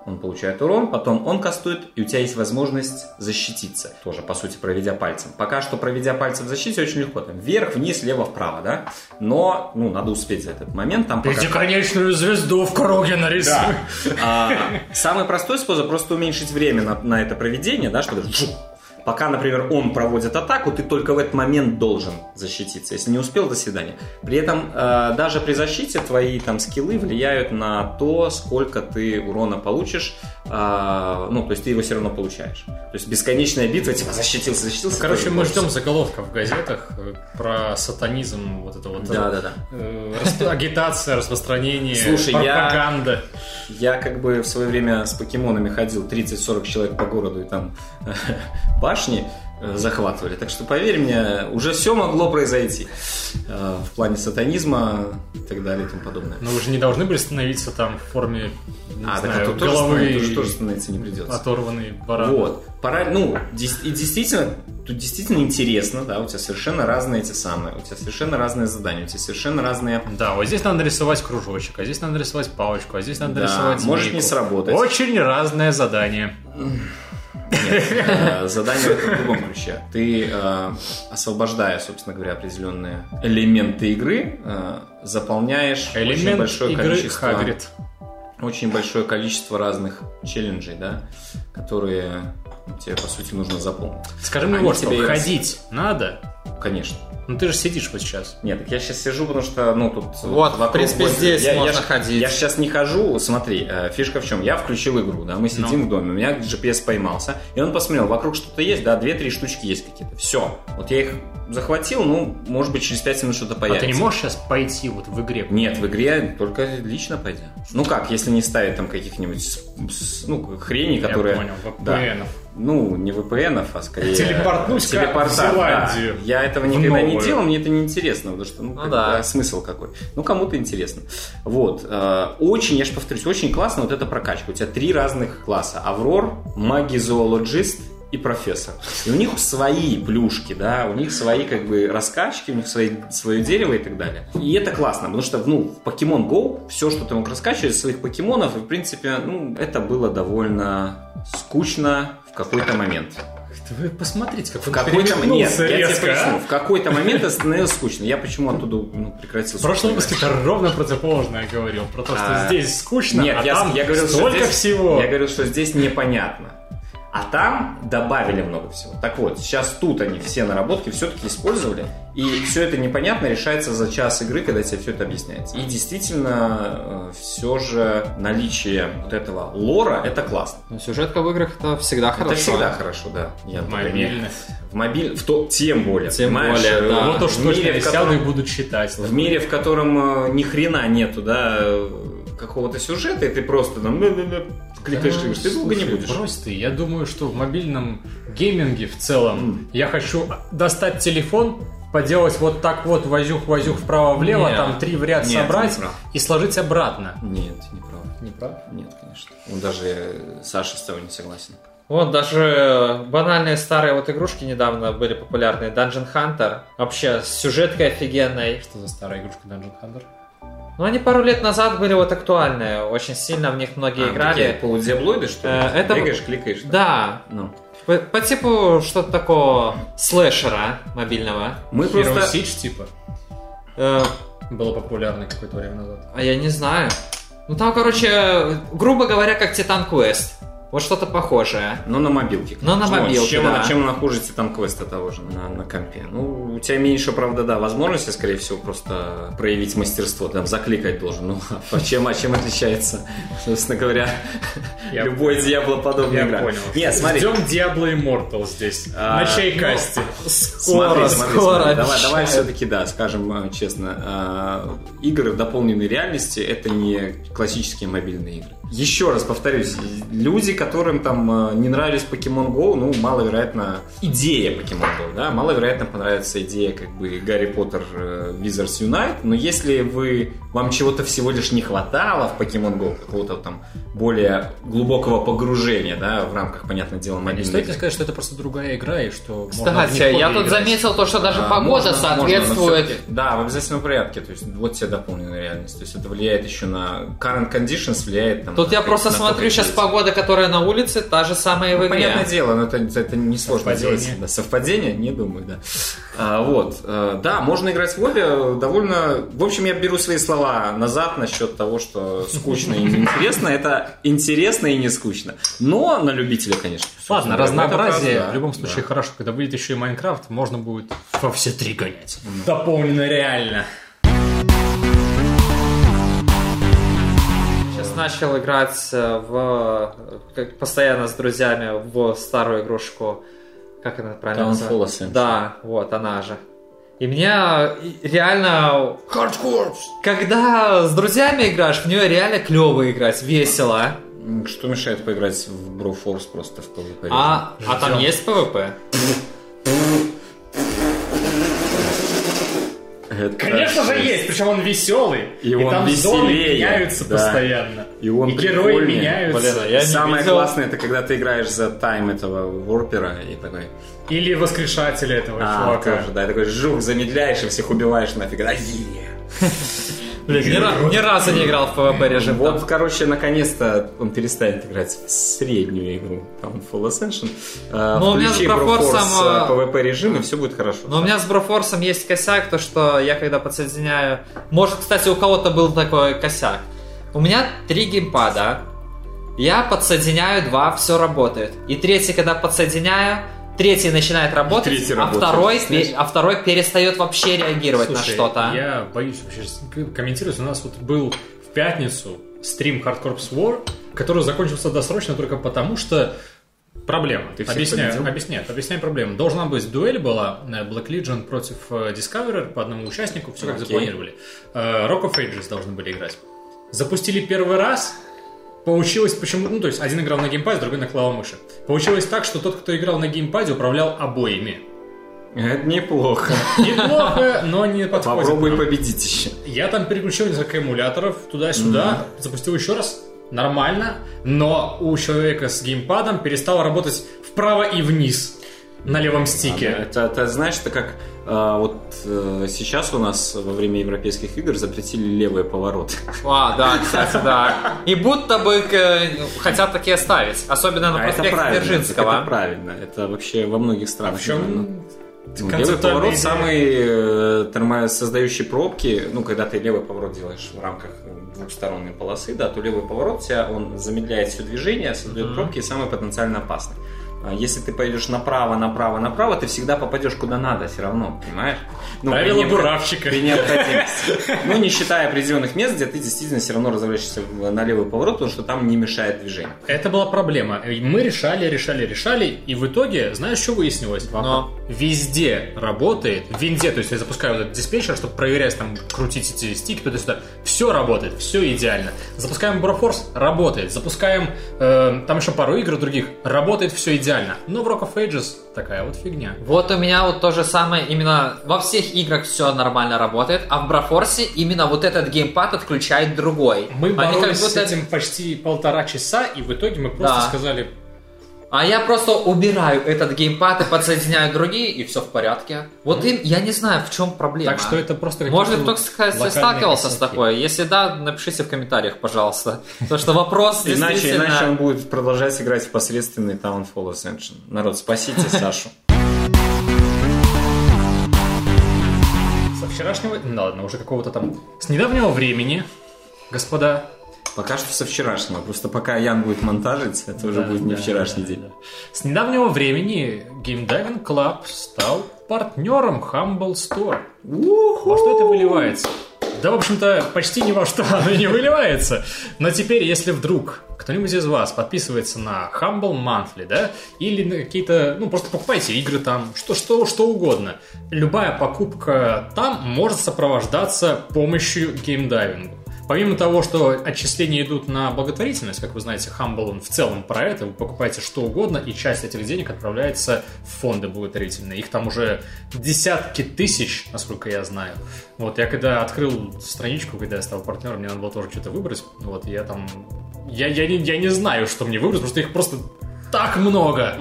он получает урон, потом он кастует, и у тебя есть возможность защититься. Тоже, по сути, проведя пальцем. Пока что, проведя пальцем в защите, очень легко. Там вверх, вниз, лево, вправо, да? Но, ну, надо успеть за этот момент. Там пока... Пятиконечную звезду в круге нарисуй. А, самый простой способ просто уменьшить время на, на это проведение, да, чтобы. Пока, например, он проводит атаку, ты только в этот момент должен защититься. Если не успел, до свидания. При этом э, даже при защите твои там скиллы влияют на то, сколько ты урона получишь. Э, ну, то есть ты его все равно получаешь. То есть бесконечная битва, типа защитился, защитился. Короче, тоже мы ждем заголовков в газетах э, про сатанизм, вот это вот. Да, да, да. э, рас- Агитация, распространение, Слушай, я- пропаганда. Я как бы в свое время с покемонами ходил 30-40 человек по городу и там башни э, захватывали. Так что поверь мне, уже все могло произойти э, в плане сатанизма и так далее и тому подобное. Но вы же не должны были становиться там в форме, не а, так знаю, а тут тоже, головы становится- тут же тоже становиться не придется. оторванный баран. Вот. Пора, ну, и действительно, тут действительно интересно, да, у тебя совершенно разные эти самые, у тебя совершенно разные задания, у тебя совершенно разные Да, вот здесь надо нарисовать кружочек, а здесь надо нарисовать палочку, а здесь надо Да, нарисовать может змейку. не сработать. Очень разное задание. Нет, э, задание в другом ключе. Ты, э, освобождая, собственно говоря, определенные элементы игры, э, заполняешь очень Элемент большое игры количество Хагрид. очень большое количество разных челленджей, да, которые тебе, по сути, нужно заполнить. Скажи мне вот что, тебе и рас- ходить надо? Конечно. Ну ты же сидишь вот сейчас. Нет, так я сейчас сижу, потому что, ну, тут... Вот, в принципе, здесь я, можно я, ходить. Я сейчас не хожу, смотри, э, фишка в чем? Я включил игру, да, мы сидим Ну. в доме, у меня GPS поймался, и он посмотрел, вокруг что-то есть, да, две-три штучки есть какие-то. Все. Вот я их захватил, ну, может быть, через пять минут что-то А появится. ты не можешь сейчас пойти вот в игре? Нет, в игре только лично пойдя. Ну как, если не ставить там каких-нибудь, ну, хрени, Я которые... понял, Да. Ну, не VPN, а скорее... Телепортнусь-ка телепортат, в Зеландию. да. Я этого никогда не делал, мне это не интересно, потому что, ну, Ну как да. а смысл какой? Ну, кому-то интересно. Вот. э, Очень, я же повторюсь, очень классно вот эта прокачка. У тебя три разных класса. Аврор, маги-зоологист и профессор. И у них свои плюшки, да, у них свои как бы раскачки, у них свои, свое дерево и так далее. И это классно, потому что, ну, в Pokemon Go все, что ты мог раскачивать своих покемонов, и, в принципе, ну, это было довольно скучно в какой-то момент. Вы посмотрите, как В какой-то момент, я тебе резко, поясню, а? в какой-то момент становилось скучно. Я почему оттуда ну, прекратил. В прошлом выпуске ты ровно противоположное говорил. Про то, что А, здесь скучно, Нет, а я, там я говорил, столько что здесь, всего. Я говорил, что здесь непонятно. А там добавили много всего. Так вот, сейчас тут они все наработки все-таки использовали. И все это непонятно решается за час игры, когда тебе все это объясняется. И действительно, все же наличие вот этого лора это классно. Ну, сюжетка в играх это всегда хорошо. Это всегда хорошо, да. Я Мобильность. В мобиль, в то, тем более. Тем понимаешь? более, да. Э, Вот то, в мире, в котором- и буду читать. В мире, в котором э, ни хрена нету, да, э, какого-то сюжета, и ты просто там кликаешь, кликаешь, ты долго не будешь. Брось ты, я думаю, что в мобильном гейминге в целом я хочу достать телефон, поделать вот так вот, возюх-возюх вправо-влево, Не. там три в ряд Нет, собрать и сложить обратно. Нет, не прав. Не прав? Нет, конечно. Он даже Саша с тобой не согласен. Вот даже банальные старые вот игрушки недавно были популярны. Dungeon Hunter. Вообще с сюжеткой офигенной. Что за старая игрушка Dungeon Hunter? Ну, они пару лет назад были вот актуальные. Очень сильно в них многие А, играли. такие полудиаблоиды, что ли? Э, это- Бегаешь, кликаешь. Да, Ну. по, по типу что-то такого слэшера мобильного. Мы Hero просто... Siege, типа, Э, было популярно какое-то время назад. а я не знаю. Ну там, короче, грубо говоря, как Титан Квест. Вот что-то похожее. Ну, на мобилке. Ну, на мобилке, чем, да. чем она хуже Титан Квеста того же на, на компе? Ну, у тебя меньше, правда, да, возможности, скорее всего, просто проявить мастерство. Там закликать должен. Ну, а чем, а чем отличается, собственно говоря, Я любой Диабло-подобная Я игра? понял. Нет, смотри. Ждем Diablo Immortal здесь. А, на. Скоро, Смотри, смотри, скоро. смотри. Давай, давай все-таки, да, скажем э, честно. э, Игры в дополненной реальности это не классические мобильные игры. Еще раз повторюсь, люди, которым там э, не нравились Pokemon Go, ну, маловероятно, идея Pokemon Go, да, маловероятно понравится идея как бы Гарри Поттер э, Wizards Unite, но если вы, вам чего-то всего лишь не хватало в Pokemon Go, какого-то там более глубокого погружения, да, в рамках, понятное дело, мобильной стоит ли сказать, что это просто другая игра, и что можно в Кстати, я тут играть? заметил то, что даже А, погода можно- можно, но соответствует. всё-таки- да, в обязательном порядке. То есть вот тебе дополненная реальность. То есть это влияет еще на current conditions, влияет там. Тут я то, просто смотрю сейчас дети. погода, которая на улице, та же самая и в Ну, игре. понятное дело, но это, это не сложно Совпадение. сделать. Да, совпадение? Не думаю, да. А, вот. э, Да, можно играть в обе. Довольно... В общем, я беру свои слова назад насчет того, что скучно и неинтересно. Это интересно и не скучно. Но на любителя, конечно. Ладно, раз, разнообразие да, в любом да. случае хорошо. Когда выйдет еще и Майнкрафт, можно будет во все три гонять. Дополнено реально. Сейчас начал играть э, в э, как постоянно с друзьями в старую игрушку. Как она правильно называется? Да, вот она же. И мне реально... Hardcore! Когда с друзьями играешь, в нее реально клево играть, весело. Что мешает поиграть в Broforce просто в PvP? А, а там есть ПВП? Это Конечно же есть, причем он веселый. И он там зоны веселее, меняются да. постоянно. И он И герои меняются. Блин, а я не Самое видел. классное, это когда ты играешь за тайм этого ворпера и такой... Или воскрешатели этого А, чувака. тоже, да, и такой жук, замедляешь и всех убиваешь нафиг. Да. Блин, Ни, ра- ни разу не играл в PvP режим. там. Вот, короче, наконец-то он перестанет играть в среднюю игру, там, Full Ascension. Э, Ну, у меня включи с Broforce, Broforce, э, PvP режим, и все будет хорошо. Но у меня с Брофорсом есть косяк, то что я когда подсоединяю... Может, кстати, у кого-то был такой косяк. У меня три геймпада. Я подсоединяю два, все работает. И третий, когда подсоединяю, третий начинает работать, третий а, работает, второй, знаешь. пе- а второй перестает вообще реагировать на Слушай, что-то. Я боюсь вообще комментировать. У нас вот был в пятницу стрим Hard Corps War, который закончился досрочно только потому, что проблема. Ты объясняю, победил? объясняю, объясняю проблему. Должна быть дуэль была э, Black Legion против э, Discoverer по одному участнику, все как запланировали. Э, Rock of Ages должны были играть. Запустили первый раз, Получилось почему, ну то есть один играл на геймпаде, другой на клавомыши. Получилось так, что тот, кто играл на геймпаде, управлял обоими. Это неплохо. Неплохо, но не подходит. Попробуй победить еще. Я там переключил несколько эмуляторов туда-сюда, запустил еще раз, нормально, но у человека с геймпадом перестало работать вправо и вниз на левом стике. Это, это, знаешь, это как а, вот э, сейчас у нас во время европейских игр запретили левые повороты. А, да, кстати, да. И будто бы э, хотят такие ставить. Особенно на А это проспекте правильно. Дзержинского. Это правильно. Это вообще во многих странах. В чем. Ну, Левый поворот идея? самый э, термо- создающий пробки, ну, когда ты левый поворот делаешь в рамках двухсторонней полосы, да, то левый поворот у тебя, он замедляет все движение, создает пробки и самый потенциально опасный. А Если ты пойдешь направо, направо, направо, ты всегда попадешь куда надо все равно, понимаешь? Ну, при Правило необход- буравчика. При необходимости. Ну, не считая определенных мест, где ты действительно все равно разворачиваешься на левый поворот, потому что там не мешает движению. Это была проблема. Мы решали, решали, решали, и в итоге, знаешь, что выяснилось? Но. Везде работает, везде, то есть я запускаю вот этот диспетчер, чтобы проверять, там, крутить эти стики туда-сюда. Все работает, все идеально. Запускаем Broforce, работает. Запускаем, э, там еще пару игр других, работает все идеально. Но в Rock of Ages такая вот фигня. Вот у меня вот то же самое, именно во всех играх все нормально работает, а в Брофорсе именно вот этот геймпад отключает другой. Мы Они как боролись с будто- этим почти полтора часа, и в итоге мы просто Да. сказали, А я просто убираю этот геймпад и подсоединяю другие, и все в порядке. Вот им, я не знаю, в чем проблема. так что это просто Может, локальные сталкивался с косяки. такой? Если да, напишите в комментариях, пожалуйста. Потому что вопрос Иначе, действительно... иначе он будет продолжать играть в посредственный Townfall Ascension. Народ, спасите Сашу. Со вчерашнего, ну ладно, уже какого-то там, с недавнего времени, господа, Пока что со вчерашнего. Просто пока Ян будет монтажить, это уже Да, будет не да, вчерашний да, день. С недавнего времени Game Diving Club стал партнером Humble Store. Во что это выливается? Да, в общем-то, почти ни во что оно не выливается. Но теперь, если вдруг кто-нибудь из вас подписывается на Humble Monthly, да, или на какие-то, ну, просто покупайте игры там, что, что, что угодно. Любая покупка там может сопровождаться помощью геймдайвингу. Помимо того, что отчисления идут на благотворительность, как вы знаете, Humble он в целом про это, вы покупаете что угодно, и часть этих денег отправляется в фонды благотворительные. Их там уже десятки тысяч, насколько я знаю. Вот, я когда открыл страничку, когда я стал партнером, мне надо было тоже что-то выбрать. Вот, я там... Я, я, не, я не знаю, что мне выбрать, потому что их просто так много,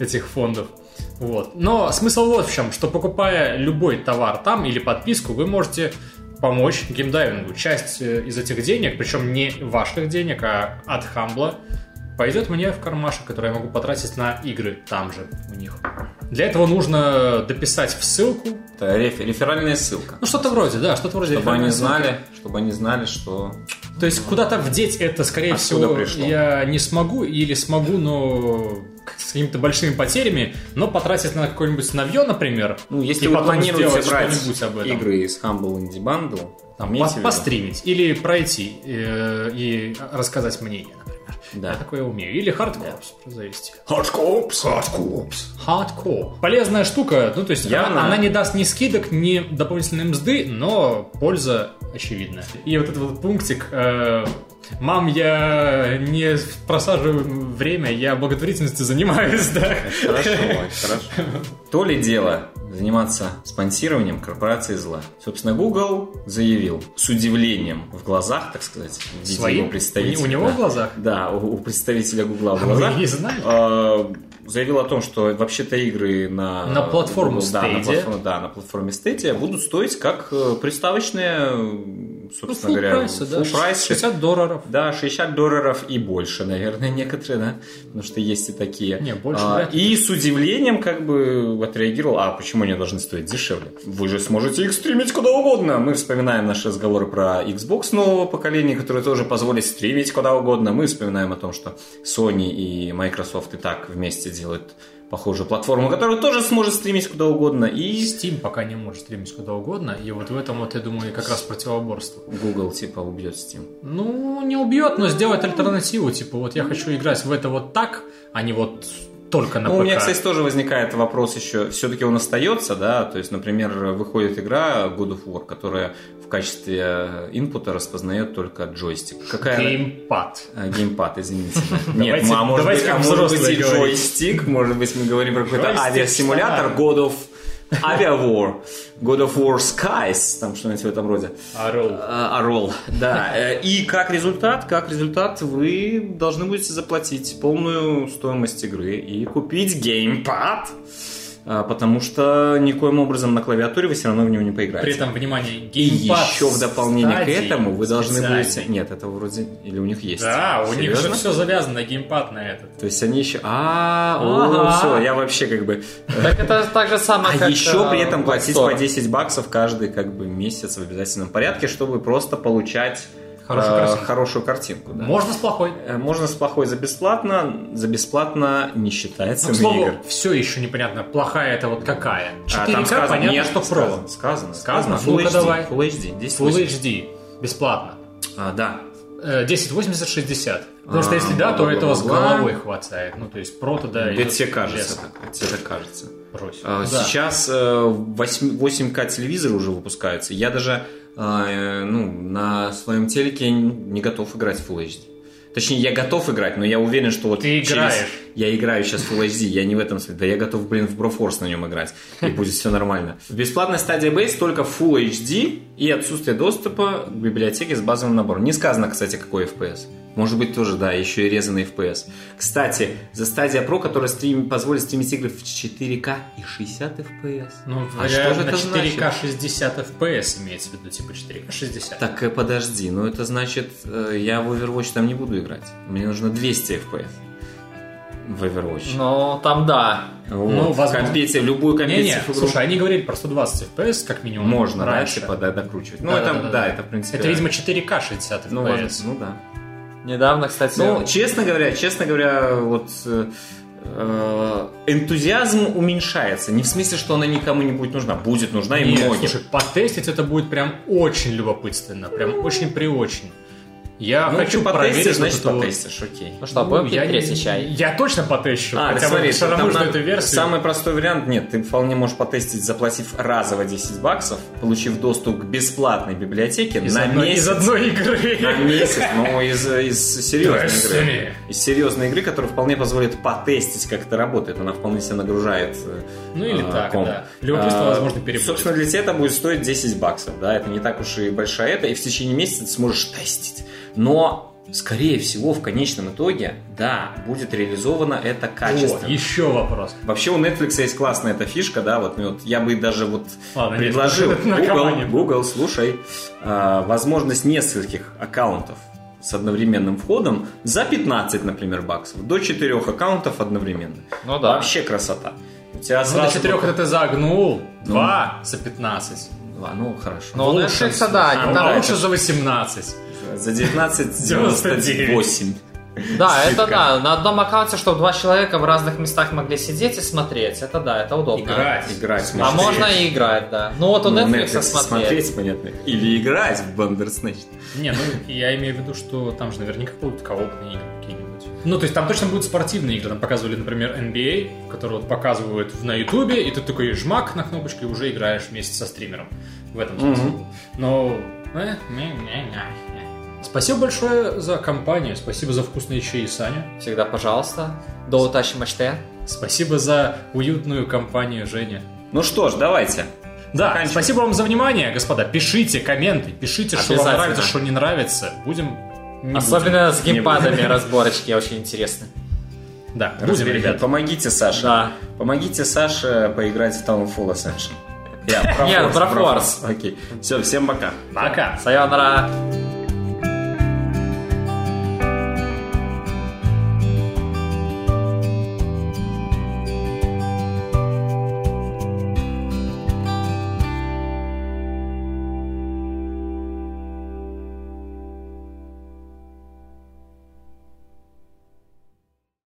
этих фондов. Вот. Но смысл вот в чем, что покупая любой товар там или подписку, вы можете помочь геймдайвингу. Часть э, из этих денег, причем не ваших денег, а от Хамбла, пойдет мне в кармашек, который я могу потратить на игры там же у них. Для этого нужно дописать в ссылку. Это реф- реферальная ссылка. Ну, что-то вроде, да, что-то вроде Чтобы они реферальной ссылки. знали, чтобы они знали, что То есть куда-то вдеть это, скорее Откуда всего, пришло? я не смогу, или смогу, но с какими-то большими потерями, но потратить на какое-нибудь новье, например, Ну, если и вы потом сделать что-нибудь об этом. игры из Humble Indie Bundle, Там, виду. постримить или пройти э, и рассказать мнение, например. Да. Я такое умею. Или хардкор завести. Hardcorps, Hardcorps. Хардкор. Полезная штука. Ну, то есть Явно. она, она не даст ни скидок, ни дополнительной мзды, но польза очевидная. И вот этот вот пунктик. э, Мам, я не просаживаю время, я благотворительностью занимаюсь, да. Хорошо, хорошо. То ли дело заниматься спонсированием корпорации зла. Собственно, Google заявил с удивлением в глазах, так сказать, в виде Своим? его представителя. У него да. в глазах? Да, у, у представителя Google в А глазах. не знаем. э, заявил о том, что вообще-то игры на... На платформу Google, да, на Stadia. платформе, да, на платформе Stadia будут стоить как э, приставочные собственно full говоря, прайс, да, прайс. 60 долларов. Да, 60 долларов и больше, наверное, некоторые, да, потому что есть и такие. Не, больше А, и с удивлением как бы отреагировал, а почему они должны стоить дешевле? Вы же сможете их стримить куда угодно. Мы вспоминаем наши разговоры про Xbox нового поколения, который тоже позволит стримить куда угодно. Мы вспоминаем о том, что Sony и Microsoft и так вместе делают похожую платформу, которая тоже сможет стримить куда угодно. И Steam пока не может стримить куда угодно, и вот в этом вот, я думаю, как раз противоборство. Google типа убьет Steam. Ну, не убьет, но сделать альтернативу. Типа, вот я хочу играть в это вот так, а не вот только на Ну, ПК. у меня, кстати, тоже возникает вопрос еще. Все-таки он остается, да? То есть, например, выходит игра God of War, которая в качестве инпута распознает только джойстик. Какая Геймпад. А, геймпад, извините. Нет, а может быть, а может быть говорить. джойстик, может быть, мы говорим про какой-то авиасимулятор God of Avia War, God of War Skies, там что-нибудь в этом роде. Орел. А, Орел, да. Э, И как результат, как результат, вы должны будете заплатить полную стоимость игры и купить геймпад, потому что никоим образом на клавиатуре вы все равно в него не поиграете. При этом, внимание, и геймпад еще в дополнение к этому вы должны специальный. будете... Нет, это вроде... Или у них есть? Да, у них же Серьезно? все завязано на геймпад на этот. То есть они еще... А, Ага. все, я вообще как бы... Так это так же самое, А еще э, при этом платить по 10 баксов каждый как бы месяц в обязательном порядке, чтобы просто получать Хорошую э, картинку. хорошую картинку. да. Можно с плохой. Э, Можно с плохой за бесплатно, за бесплатно не считается Ну, слову, игр. все еще непонятно, плохая это вот какая. 4К, А, там сказано, понятно, нет, что про. сказано, сказано, Сказано? Full HD, давай. Full HD, 10 Full HD, бесплатно. А, да. Э, 1080 60. Потому А, что если да, то этого с головой хватает. Ну, то есть про тогда... Это тебе кажется лесом. так. Тебе кажется. А, Да. Сейчас э, 8, 8К телевизоры уже выпускаются. Я даже э, ну, на своем телеке не готов играть в Full HD. Точнее, я готов играть, но я уверен, что вот Ты через- играешь. Я играю сейчас в Full HD, я не в этом смысле. Да я готов, блин, в Broforce на нем играть, и будет все нормально. В бесплатной стадии Base только Full HD и отсутствие доступа к библиотеке с базовым набором. Не сказано, кстати, какой FPS. Может быть, тоже, да, еще и резанный FPS. Кстати, за стадия Pro, которая стрим, позволит стримить игры в 4К и 60 FPS. Ну, А что же это 4К 60 FPS имеется в виду, типа 4К 60. Так, э, подожди, ну это значит, э, я в Overwatch там не буду играть. Мне нужно 200 FPS в Overwatch. Ну, там да. Вот. ну, возможно. Компетиция, любую компетицию Не-не, в игру слушай, они говорили про 120 FPS, как минимум. можно, раньше. да, типа, да, докручивать. Ну, Да, это, да, да, да, да. это, в принципе... Это, видимо, 4К 60 ну, FPS. возможно, ну, да. Недавно, кстати... Ну, честно говоря, честно говоря, вот э, энтузиазм уменьшается. Не в смысле, что она никому не будет нужна. Будет нужна и Нет, многим. слушай, потестить это будет прям очень любопытственно. Прям очень при очень. Я ну, хочу ты потестишь, проверить значит, вот потестишь, окей. Ну что, Ну, будем я, пить третий чай? я точно потещу. А, хотя смотри, бы шарануть на- эту версию. Самый простой вариант, нет, ты вполне можешь потестить, заплатив разово 10 баксов, получив доступ к бесплатной библиотеке из, на одной, месяц. из одной игры. На месяц, ну, из, из серьезной игры. Из серьезной игры, которая вполне позволит потестить, как это работает. Она вполне себе нагружает Ну или а, так, комп. да. Любопытство, А, возможно, перепутать. Собственно, для тебя это будет стоить 10 баксов, да, это не так уж и большая это, и в течение месяца ты сможешь тестить. Но Скорее всего, в конечном итоге, да, будет реализовано это качественно. О, еще вопрос. Вообще у Netflix есть классная эта фишка, да, вот, ну, вот я бы даже вот Ладно, предложил Google. Google, слушай, а, возможность нескольких аккаунтов с одновременным входом за 15, например, баксов, до 4 аккаунтов одновременно. Ну да. Вообще красота. У тебя Ну, до сразу 4 только- это ты загнул. 2 за 15. Два, ну хорошо. Ну, у В Netflix, да, случае. не А лучше за 18. За 19,98. Да, это да. На одном аккаунте, чтобы два человека в разных местах могли сидеть и смотреть. Это да, это удобно. Играть. Играть А можно. можно и играть, да. Ну вот у Ну, Netflix, Netflix смотреть. смотреть, понятно. Или играть в Bandersnatch. Не, ну я имею в виду, что там же наверняка будут коопные игры какие-нибудь. Ну, то есть там точно будут спортивные игры. Там показывали, например, NBA, который вот показывают на Ютубе, и ты такой жмак на кнопочку и уже играешь вместе со стримером. В этом смысле. Мгм. Но... Спасибо большое за компанию, спасибо за вкусные чаи, Саня. Всегда, пожалуйста. До утачи мачте. Спасибо за уютную компанию, Женя. Ну что ж, давайте. Да, спасибо вам за внимание, господа. Пишите комменты, пишите, что вам нравится, что не нравится. Будем... не Особенно с Не геймпадами будем. разборочки очень интересны. будем. Да, будем, ребят. Помогите Саше. Да. Помогите Саше поиграть в Townfall Ascension. Я, про Нет, про форс. Окей. Все, всем пока. Пока. Сайонара.